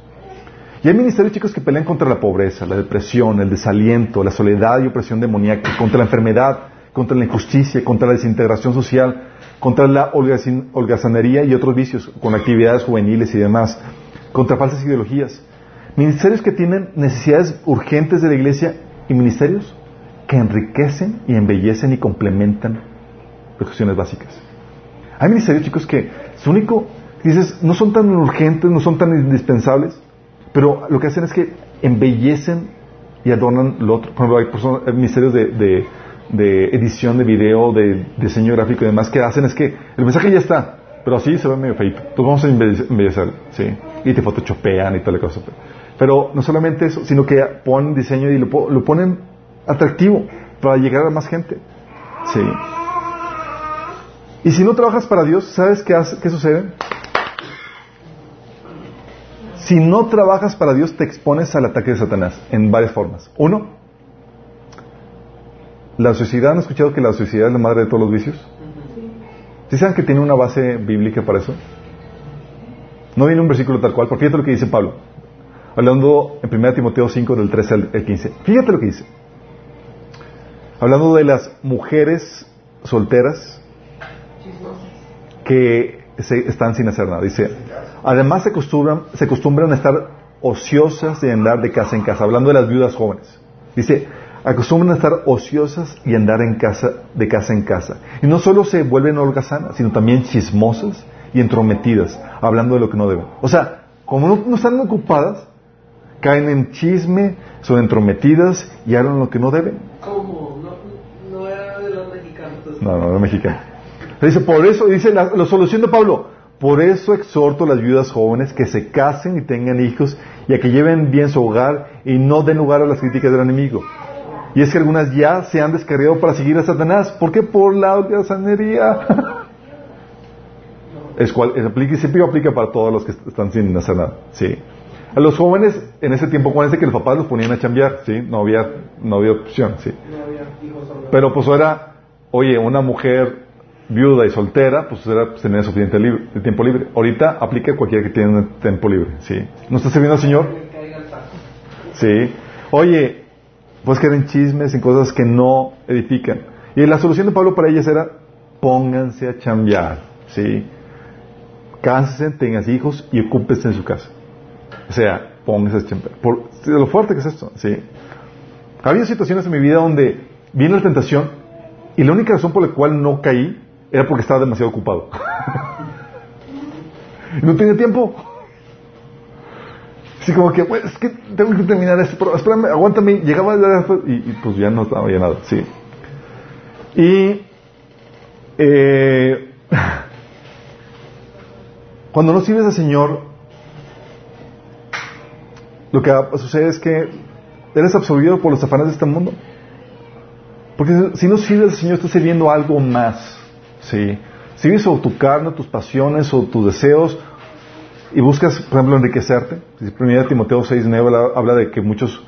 Y hay ministerios, chicos, que pelean contra la pobreza, la depresión, el desaliento, la soledad y opresión demoníaca, contra la enfermedad, contra la injusticia, contra la desintegración social, contra la holgazanería y otros vicios, con actividades juveniles y demás, contra falsas ideologías. Ministerios que tienen necesidades urgentes de la iglesia y ministerios que enriquecen y embellecen y complementan las cuestiones básicas. Hay ministerios, chicos, que su único, dices, no son tan urgentes, no son tan indispensables, pero lo que hacen es que embellecen y adornan lo otro. Por ejemplo, hay, ministerios de de edición de video, de diseño gráfico y demás que hacen es que el mensaje ya está, pero así se ve medio feito. Entonces vamos a embellecer, ¿sí? Y te photoshopean y tal cosa. Pero no solamente eso, sino que ponen diseño y lo, lo ponen atractivo para llegar a más gente. Sí. Y si no trabajas para Dios, ¿sabes qué, qué sucede? Si no trabajas para Dios, te expones al ataque de Satanás en varias formas. Uno, ¿La sociedad han escuchado que la sociedad es la madre de todos los vicios? ¿Sí saben que tiene una base bíblica para eso? No viene un versículo tal cual, pero fíjate lo que dice Pablo. Hablando en 1 Timoteo 5 del 13 al 15. Fíjate lo que dice. Hablando de las mujeres solteras que se están sin hacer nada. Dice, además se acostumbran, se acostumbran a estar ociosas y andar de casa en casa, hablando de las viudas jóvenes. Dice, acostumbran a estar ociosas y andar en casa, de casa en casa. Y no solo se vuelven holgazanas, sino también chismosas y entrometidas, hablando de lo que no deben. O sea, como no, no están ocupadas, caen en chisme, son entrometidas y hablan lo que no deben. ¿Cómo? No, no era de los mexicanos. No, no, no mexicano. Dice, por eso, dice la, la solución de Pablo, por eso exhorto a las viudas jóvenes que se casen y tengan hijos y a que lleven bien su hogar y no den lugar a las críticas del enemigo. Y es que algunas ya se han descarriado para seguir a Satanás. ¿Por qué? Por la holgazanería. es cual, es, aplica, siempre aplica para todos los que están sin hacer nada. Sí. A los jóvenes, en ese tiempo, acuérdense que los papás los ponían a chambear, ¿sí? No había, no había opción, ¿sí? No había hijos. Pero pues era, oye, una mujer viuda y soltera, pues era pues, tener suficiente libre- tiempo libre. Ahorita aplica a cualquiera que tiene tiempo libre, ¿sí? ¿No está sirviendo al Señor? Sí. Oye, pues que eran chismes y cosas que no edifican. Y la solución de Pablo para ellas era, pónganse a chambear, ¿sí? Cásense, tengan hijos y ocúpense en su casa. O sea, pónganse a chambear. Por, lo fuerte que es esto, ¿sí? Ha habido situaciones en mi vida donde viene la tentación y la única razón por la cual no caí era porque estaba demasiado ocupado. no tenía tiempo. Así como que, pues, es que tengo que terminar esto, pero espérame, aguántame, llegaba y, pues ya no estaba ya nada, sí. Y eh, cuando no sirves al Señor, lo que sucede es que eres absorbido por los afanes de este mundo. Porque si no sirves al Señor, estás sirviendo algo más, sí. Sirves o tu carne, tus pasiones o tus deseos y buscas, por ejemplo, enriquecerte. 1 Timoteo 6, 9 habla, habla de que muchos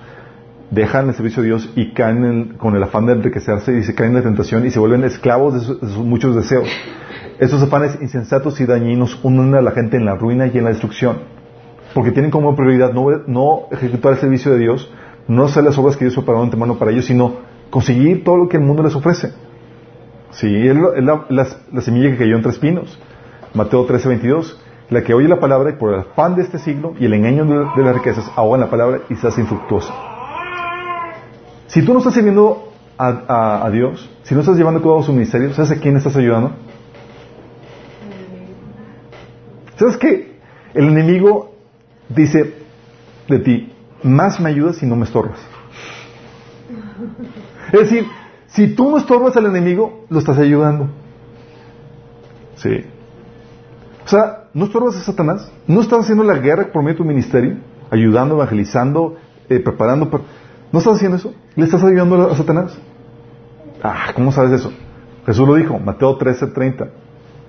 dejan el servicio de Dios y caen en- con el afán de enriquecerse y se caen en la tentación y se vuelven esclavos de, su- de sus muchos deseos. Estos afanes insensatos y dañinos unen a la gente en la ruina y en la destrucción. Porque tienen como prioridad no, no ejecutar el servicio de Dios, no hacer las obras que Dios preparó de antemano para ellos, sino conseguir todo lo que el mundo les ofrece. Sí, es la semilla que cayó entre espinos. Mateo 13, 22. La que oye la palabra y por el afán de este siglo y el engaño de, las riquezas ahogan la palabra y se hace infructuosa. Si tú no estás sirviendo a, Dios, si no estás llevando cabo su ministerio, ¿sabes a quién estás ayudando? ¿Sabes que El enemigo dice de ti, más me ayudas si no me estorbas. Es decir, si tú no estorbas al enemigo, lo estás ayudando. Sí. O sea, no estorbas a Satanás, no estás haciendo la guerra por medio de tu ministerio, ayudando, evangelizando, eh, preparando. para- ¿No estás haciendo eso? ¿Le estás ayudando a Satanás? Ah, ¿cómo sabes eso? Jesús lo dijo, Mateo 13:30.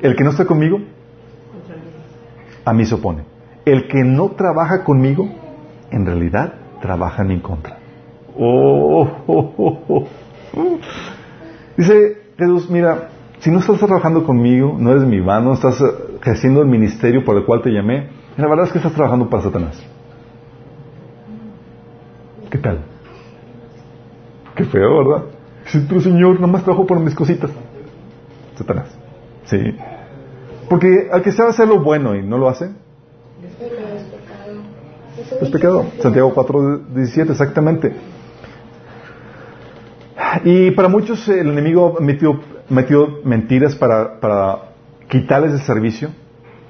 El que no está conmigo, a mí se opone. El que no trabaja conmigo, en realidad trabaja en mi contra. Oh, oh, oh, oh. Dice Jesús, mira, si no estás trabajando conmigo, no eres mi mano, no estás eh, ejerciendo el ministerio por el cual te llamé, la verdad es que estás trabajando para Satanás. ¿Qué tal? Qué feo, ¿verdad? Dice, pero Señor, nada más trabajo por mis cositas. Satanás. Sí. Porque al que sabe hacer lo bueno y no lo hace, es pecado. Santiago 4, 17, exactamente. Y para muchos el enemigo ha metido mentiras para, para quitarles el servicio.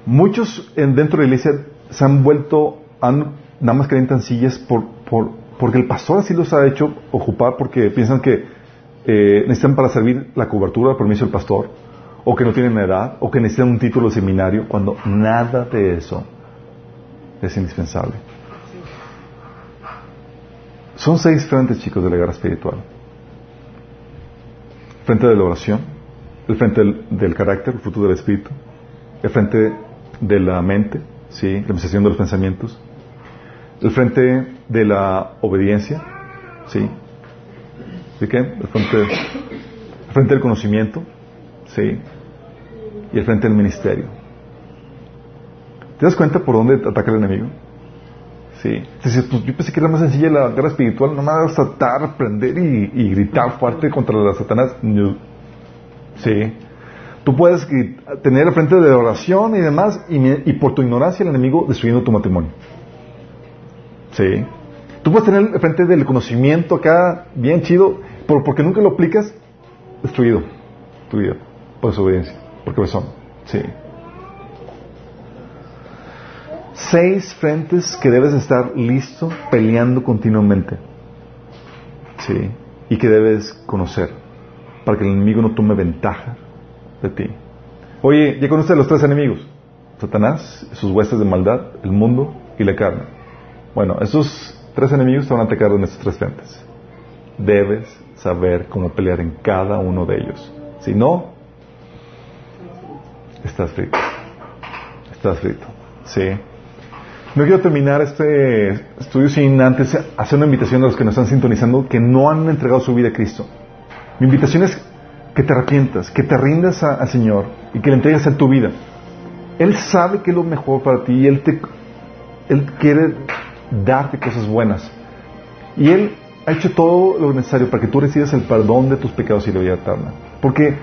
Muchos en- dentro de la iglesia se han vuelto, han, nada más calientan sillas por, por, porque el pastor así los ha hecho ocupar porque piensan que eh, necesitan para servir la cobertura, el permiso del pastor, o que no tienen edad, o que necesitan un título de seminario, cuando nada de eso es indispensable. Son seis frentes, chicos, de la guerra espiritual. Frente de la oración, el frente del, carácter, el fruto del espíritu, el frente de la mente, sí, la administración de los pensamientos, el frente de la obediencia, sí, ¿de qué? El frente, el frente del conocimiento, sí, y el frente del ministerio. ¿Te das cuenta por dónde ataca el enemigo? Sí. Dices, pues yo pensé que era más sencilla la guerra espiritual, nomás saltar, reprender y, y gritar fuerte contra la Satanás. Sí. Tú puedes tener el frente de oración y demás, y, por tu ignorancia el enemigo destruyendo tu matrimonio. Sí. Tú puedes tener el frente del conocimiento acá, bien chido, pero porque nunca lo aplicas, destruido. Tu vida. Por desobediencia. Porque son. Sí. Seis frentes que debes estar listo peleando continuamente. Sí. Y que debes conocer. Para que el enemigo no tome ventaja de ti. Oye, ¿ya conoces a los tres enemigos? Satanás, sus huestes de maldad, el mundo y la carne. Bueno, esos tres enemigos te van a atacar en estos tres frentes. Debes saber cómo pelear en cada uno de ellos. Si no, estás frito. Estás frito. Sí. No quiero terminar este estudio sin antes hacer una invitación a los que nos están sintonizando que no han entregado su vida a Cristo. Mi invitación es que te arrepientas, que te rindas al Señor y que le entregues a tu vida. Él sabe que es lo mejor para ti y Él, te, él quiere darte cosas buenas. Y Él ha hecho todo lo necesario para que tú recibas el perdón de tus pecados y la vida eterna. Porque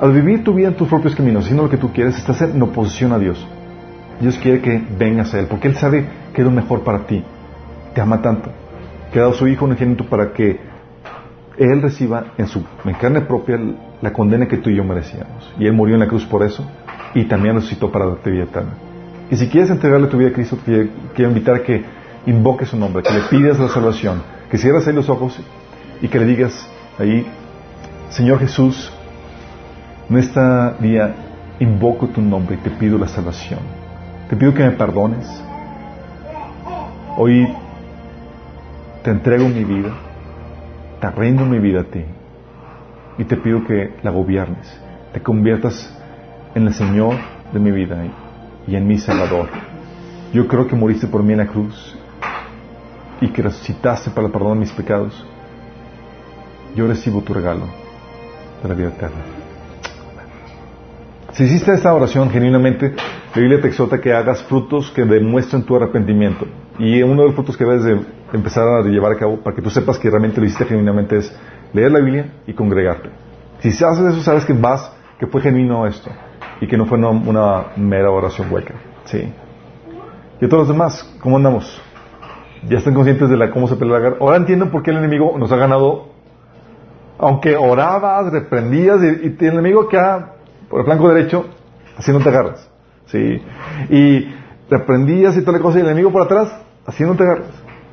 al vivir tu vida en tus propios caminos, haciendo lo que tú quieres, estás en oposición a Dios. Dios quiere que vengas a Él, porque Él sabe que es lo mejor para ti. Te ama tanto. Que ha dado su Hijo unigénito para que Él reciba en su carne propia la condena que tú y yo merecíamos. Y Él murió en la cruz por eso y también resucitó para darte vida eterna. Y si quieres entregarle tu vida a Cristo, te quiero invitar a que invoques su nombre, que le pidas la salvación, que cierres ahí los ojos y que le digas ahí, Señor Jesús, en esta día invoco tu nombre y te pido la salvación. Te pido que me perdones. Hoy te entrego mi vida, te rindo mi vida a ti y te pido que la gobiernes, te conviertas en el Señor de mi vida y en mi Salvador. Yo creo que moriste por mí en la cruz y que resucitaste para el perdón de mis pecados. Yo recibo tu regalo de la vida eterna. Si hiciste esta oración genuinamente, la Biblia te exhorta que hagas frutos que demuestren tu arrepentimiento. Y uno de los frutos que debes de empezar a llevar a cabo para que tú sepas que realmente lo hiciste genuinamente es leer la Biblia y congregarte. Si haces eso, sabes que vas, que fue genuino esto y que no fue una, mera oración hueca. Sí. Y todos los demás, ¿cómo andamos? Ya están conscientes de la, cómo se pelea la guerra. Ahora entienden por qué el enemigo nos ha ganado. Aunque orabas, reprendías y, el enemigo acá, por el flanco derecho, así no te agarras. ¿sí? Y reprendías y toda la cosa y el enemigo por atrás, así no te agarras.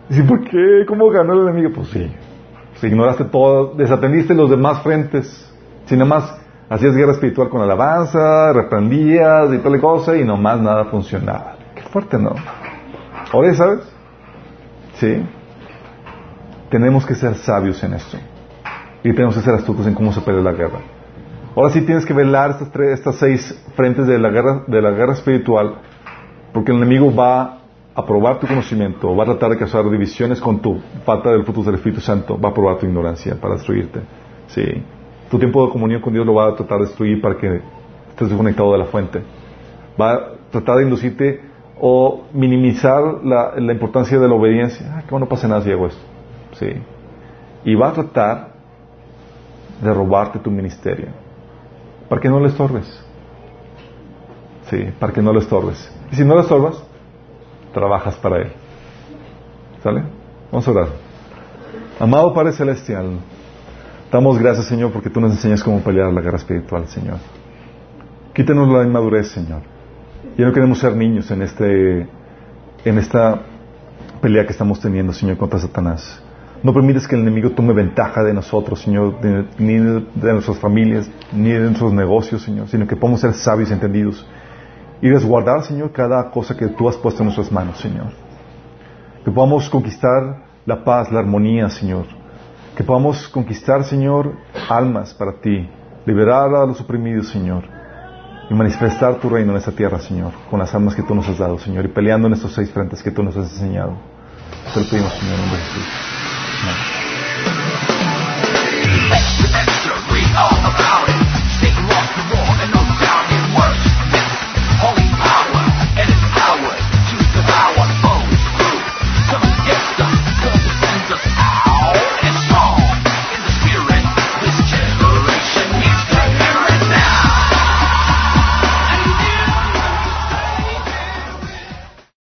¿Y por qué? ¿Cómo ganó el enemigo? Pues sí. Ignoraste todo, desatendiste los demás frentes. Si nada más hacías guerra espiritual con alabanza, reprendías y toda la cosa y nomás nada funcionaba. Qué fuerte, ¿no? Ahora sabes. Sí. Tenemos que ser sabios en esto. Y tenemos que ser astutos en cómo se pelea la guerra. Ahora sí tienes que velar estas, estas seis frentes de la, guerra, de la guerra espiritual, porque el enemigo va a probar tu conocimiento, va a tratar de causar divisiones con tu falta del fruto del Espíritu Santo, va a probar tu ignorancia para destruirte. Sí. Tu tiempo de comunión con Dios lo va a tratar de destruir para que estés desconectado de la fuente. Va a tratar de inducirte o minimizar la, importancia de la obediencia. Ah, que no pasa nada si hago. Sí. Y va a tratar de robarte tu ministerio. Para que no le estorbes. Sí, para que no le estorbes. Y si no le estorbas, trabajas para Él. ¿Sale? Vamos a orar. Amado Padre Celestial, damos gracias, Señor, porque tú nos enseñas cómo pelear la guerra espiritual, Señor. Quítenos la inmadurez, Señor. Ya no queremos ser niños en, este, en esta pelea que estamos teniendo, Señor, contra Satanás. No permites que el enemigo tome ventaja de nosotros, Señor, ni de, nuestras familias, ni de nuestros negocios, Señor, sino que podamos ser sabios y entendidos y resguardar, Señor, cada cosa que tú has puesto en nuestras manos, Señor. Que podamos conquistar la paz, la armonía, Señor. Que podamos conquistar, Señor, almas para ti, liberar a los oprimidos, Señor, y manifestar tu reino en esta tierra, Señor, con las almas que tú nos has dado, Señor, y peleando en estos seis frentes que tú nos has enseñado. Te lo pedimos, Señor, en nombre de Jesús. That's the extra we all about.